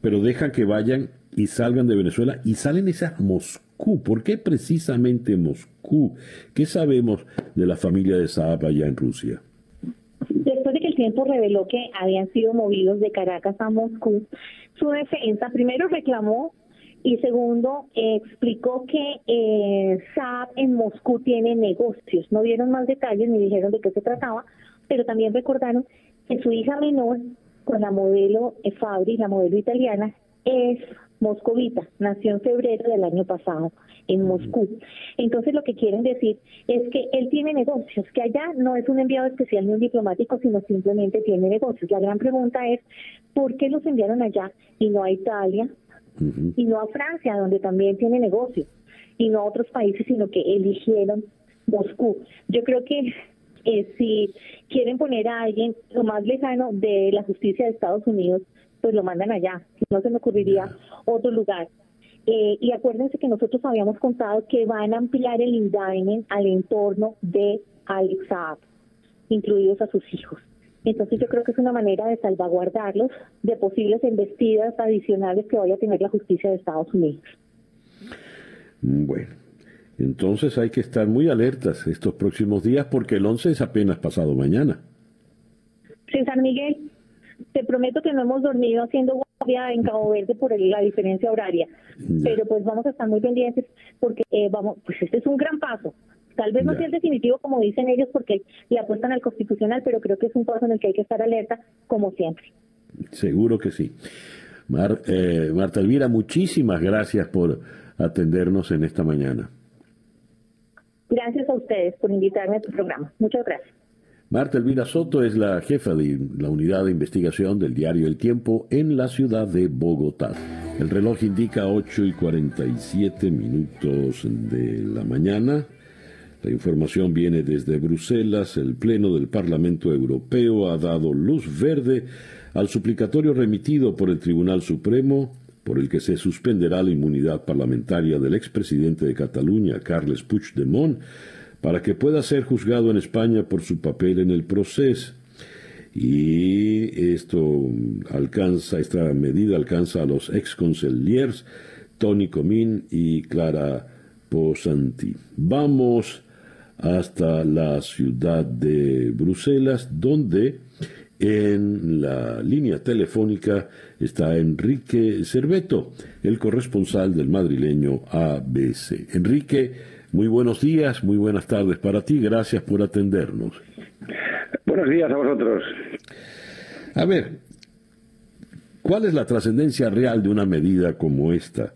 Pero dejan que vayan y salgan de Venezuela y salen esas Moscú ¿Por qué precisamente Moscú? ¿Qué sabemos de la familia de Saab allá en Rusia?
Después de que el tiempo reveló que habían sido movidos de Caracas a Moscú, su defensa primero reclamó y segundo explicó que eh, Saab en Moscú tiene negocios. No dieron más detalles ni dijeron de qué se trataba, pero también recordaron que su hija menor con la modelo Fabri, la modelo italiana, es moscovita, nació en febrero del año pasado en Moscú. Entonces lo que quieren decir es que él tiene negocios, que allá no es un enviado especial ni un diplomático, sino simplemente tiene negocios. La gran pregunta es, ¿por qué los enviaron allá y no a Italia y no a Francia, donde también tiene negocios, y no a otros países, sino que eligieron Moscú? Yo creo que eh, si quieren poner a alguien lo más lejano de la justicia de Estados Unidos, pues lo mandan allá. No se me ocurriría otro lugar. Eh, y acuérdense que nosotros habíamos contado que van a ampliar el indictment al entorno de Alex Saab, incluidos a sus hijos. Entonces yo creo que es una manera de salvaguardarlos de posibles embestidas adicionales que vaya a tener la justicia de Estados Unidos.
Bueno, entonces hay que estar muy alertas estos próximos días porque el 11 es apenas pasado mañana.
César Miguel, te prometo que no hemos dormido haciendo guardia en Cabo Verde por la diferencia horaria, pero pues vamos a estar muy pendientes porque eh, vamos, pues este es un gran paso Tal vez no sea el definitivo como dicen ellos porque le apuestan al constitucional, pero creo que es un paso en el que hay que estar alerta como siempre.
Seguro que sí. Eh, Marta Elvira, muchísimas gracias por atendernos en esta mañana.
Gracias a ustedes por invitarme a tu programa. Muchas gracias.
Marta Elvira Soto es la jefa de la unidad de investigación del diario El Tiempo en la ciudad de Bogotá. El reloj indica 8 y 47 minutos de la mañana. La información viene desde Bruselas. El Pleno del Parlamento Europeo ha dado luz verde al suplicatorio remitido por el Tribunal Supremo por el que se suspenderá la inmunidad parlamentaria del expresidente de Cataluña, Carles Puigdemont, para que pueda ser juzgado en España por su papel en el proceso. Y esto alcanza, esta medida alcanza a los ex conciliers Tony Comín y Clara Posanti. Vamos hasta la ciudad de Bruselas, donde en la línea telefónica está Enrique Cerveto, el corresponsal del madrileño ABC. Enrique, muy buenos días, muy buenas tardes para ti, gracias por atendernos.
Buenos días a vosotros.
A ver, ¿cuál es la trascendencia real de una medida como esta?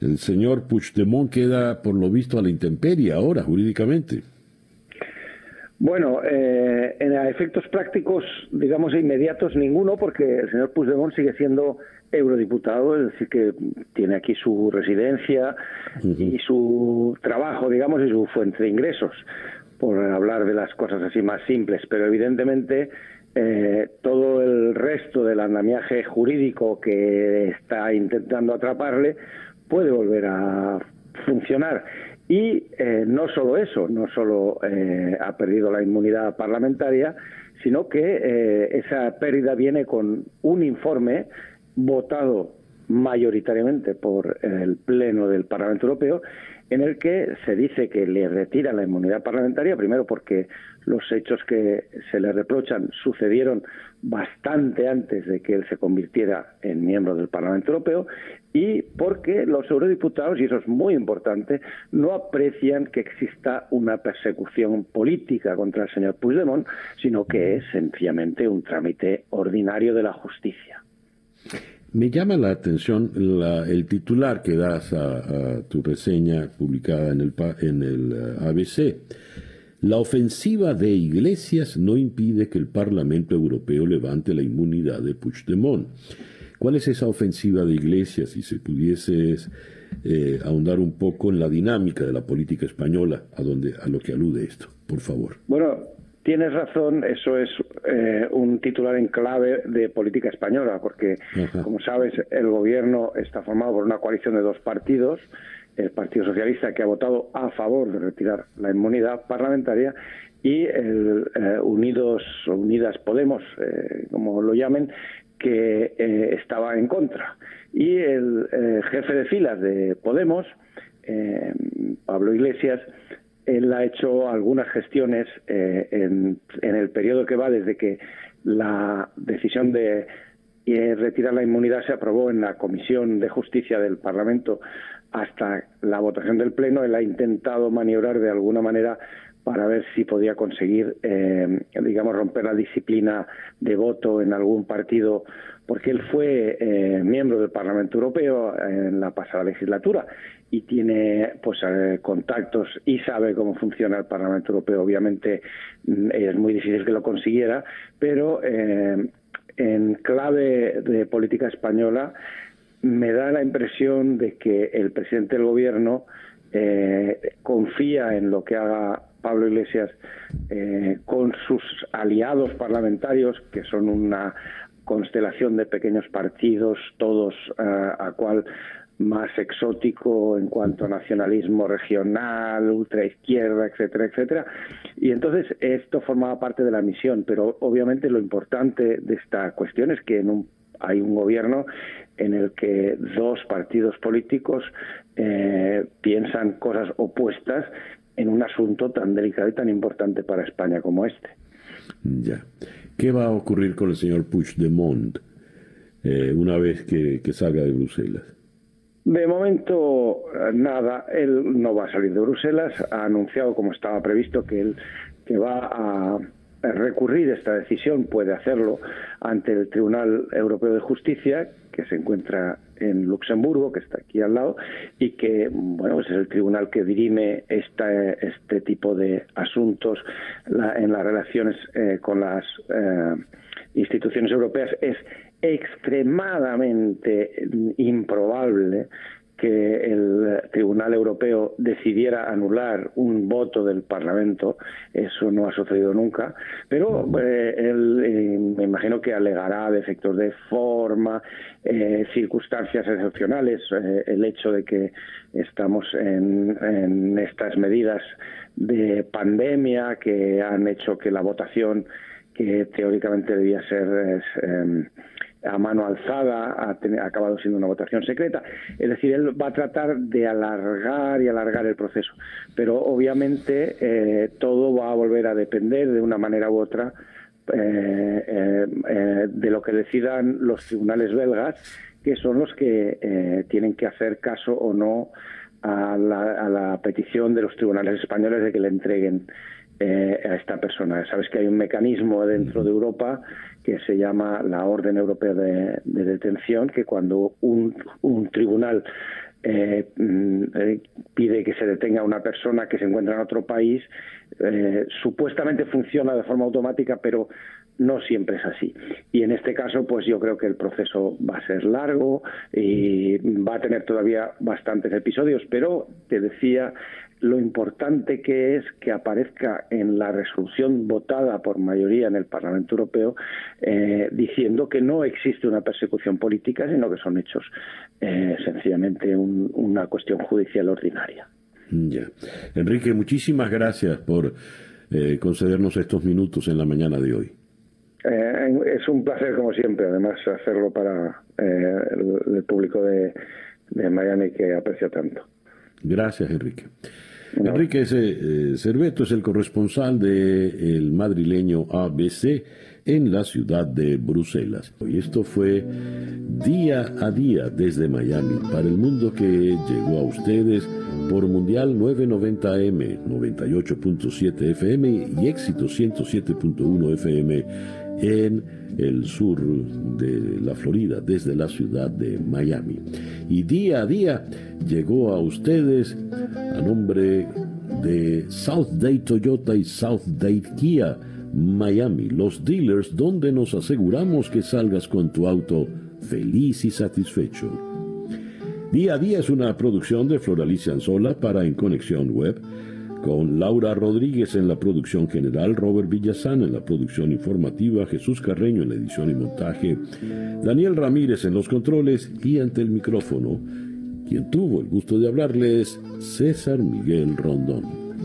El señor Puigdemont queda, por lo visto, a la intemperie ahora, jurídicamente.
Bueno, eh, en efectos prácticos, digamos, inmediatos, ninguno, porque el señor Puigdemont sigue siendo eurodiputado, es decir, que tiene aquí su residencia y su trabajo, digamos, y su fuente de ingresos, por hablar de las cosas así más simples. Pero evidentemente eh, todo el resto del andamiaje jurídico que está intentando atraparle puede volver a funcionar. Y eh, no solo eso, no solo eh, ha perdido la inmunidad parlamentaria, sino que eh, esa pérdida viene con un informe votado mayoritariamente por el Pleno del Parlamento Europeo, en el que se dice que le retira la inmunidad parlamentaria, primero porque los hechos que se le reprochan sucedieron bastante antes de que él se convirtiera en miembro del Parlamento Europeo y porque los eurodiputados, y eso es muy importante, no aprecian que exista una persecución política contra el señor Puigdemont, sino que es sencillamente un trámite ordinario de la justicia.
Me llama la atención el titular que das a, tu reseña publicada en el, en el eh, ABC. La ofensiva de Iglesias no impide que el Parlamento Europeo levante la inmunidad de Puigdemont. ¿Cuál es esa ofensiva de Iglesias? Si se pudiese eh, ahondar un poco en la dinámica de la política española, a, donde, a lo que alude esto, por favor.
Bueno, tienes razón, eso es eh, un titular en clave de política española, porque, como sabes, el gobierno está formado por una coalición de dos partidos, el Partido Socialista que ha votado a favor de retirar la inmunidad parlamentaria y el eh, Unidos Unidas Podemos, eh, como lo llamen, que eh, estaba en contra. Y el jefe de filas de Podemos, Pablo Iglesias, él ha hecho algunas gestiones en, en el periodo que va desde que la decisión de retirar la inmunidad se aprobó en la Comisión de Justicia del Parlamento hasta la votación del Pleno, él ha intentado maniobrar de alguna manera para ver si podía conseguir, eh, digamos, romper la disciplina de voto en algún partido, porque él fue eh, miembro del Parlamento Europeo en la pasada legislatura y tiene pues eh, contactos y sabe cómo funciona el Parlamento Europeo. Obviamente mm, es muy difícil que lo consiguiera, pero en clave de política española me da la impresión de que el presidente del gobierno eh, confía en lo que haga Pablo Iglesias eh, con sus aliados parlamentarios, que son una constelación de pequeños partidos, todos eh, a cual más exótico en cuanto a nacionalismo regional, ultraizquierda, etcétera, etcétera. Y entonces esto formaba parte de la misión, pero obviamente lo importante de esta cuestión es que en un, hay un gobierno en el que dos partidos políticos eh, piensan cosas opuestas en un asunto tan delicado y tan importante para España como este.
Ya. ¿Qué va a ocurrir con el señor Puigdemont eh, una vez que, salga de Bruselas?
De momento, nada. Él no va a salir de Bruselas. Ha anunciado, como estaba previsto, que él que va a recurrir esta decisión, puede hacerlo ante el Tribunal Europeo de Justicia, que se encuentra en Luxemburgo, que está aquí al lado, y que bueno, pues es el tribunal que dirime este tipo de asuntos en las relaciones eh, con las eh, instituciones europeas. Es extremadamente improbable que el Tribunal Europeo decidiera anular un voto del Parlamento, eso no ha sucedido nunca, pero eh, él eh, me imagino que alegará de efectos de forma, eh, circunstancias excepcionales, el hecho de que estamos en, en estas medidas de pandemia que han hecho que la votación que teóricamente debía ser em, a mano alzada, ha, acabado siendo una votación secreta. Es decir, él va a tratar de alargar y alargar el proceso, pero obviamente eh, todo va a volver a depender de una manera u otra eh, eh, de lo que decidan los tribunales belgas, que son los que tienen que hacer caso o no a la petición de los tribunales españoles de que le entreguen eh, a esta persona. Sabes que hay un mecanismo dentro de Europa que se llama la Orden Europea de, Detención, que cuando un, tribunal eh, mm, eh, pide que se detenga a una persona que se encuentra en otro país, supuestamente funciona de forma automática, pero no siempre es así. Y en este caso, pues yo creo que el proceso va a ser largo y va a tener todavía bastantes episodios, pero te decía lo importante que es que aparezca en la resolución votada por mayoría en el Parlamento Europeo eh, diciendo que no existe una persecución política, sino que son hechos eh, sencillamente una cuestión judicial ordinaria.
Ya. Enrique, muchísimas gracias por eh, concedernos estos minutos en la mañana de hoy.
es un placer, como siempre, además, hacerlo para el, público de, de Miami que aprecia tanto.
Gracias, Enrique. Enrique eh, Cerveto es el corresponsal del madrileño ABC en la ciudad de Bruselas. Y esto fue día a día desde Miami para el mundo que llegó a ustedes por Mundial 990M, 98.7 FM y éxito 107.1 FM en el sur de la Florida, desde la ciudad de Miami. Y día a día llegó a ustedes a nombre de South Day Toyota y South Day Kia, Miami, los dealers donde nos aseguramos que salgas con tu auto feliz y satisfecho. Día a día es una producción de Floralicia Anzola para En Conexión Web con Laura Rodríguez en la producción general, Robert Villazán en la producción informativa, Jesús Carreño en la edición y montaje, Daniel Ramírez en los controles y ante el micrófono, quien tuvo el gusto de hablarles, César Miguel Rondón.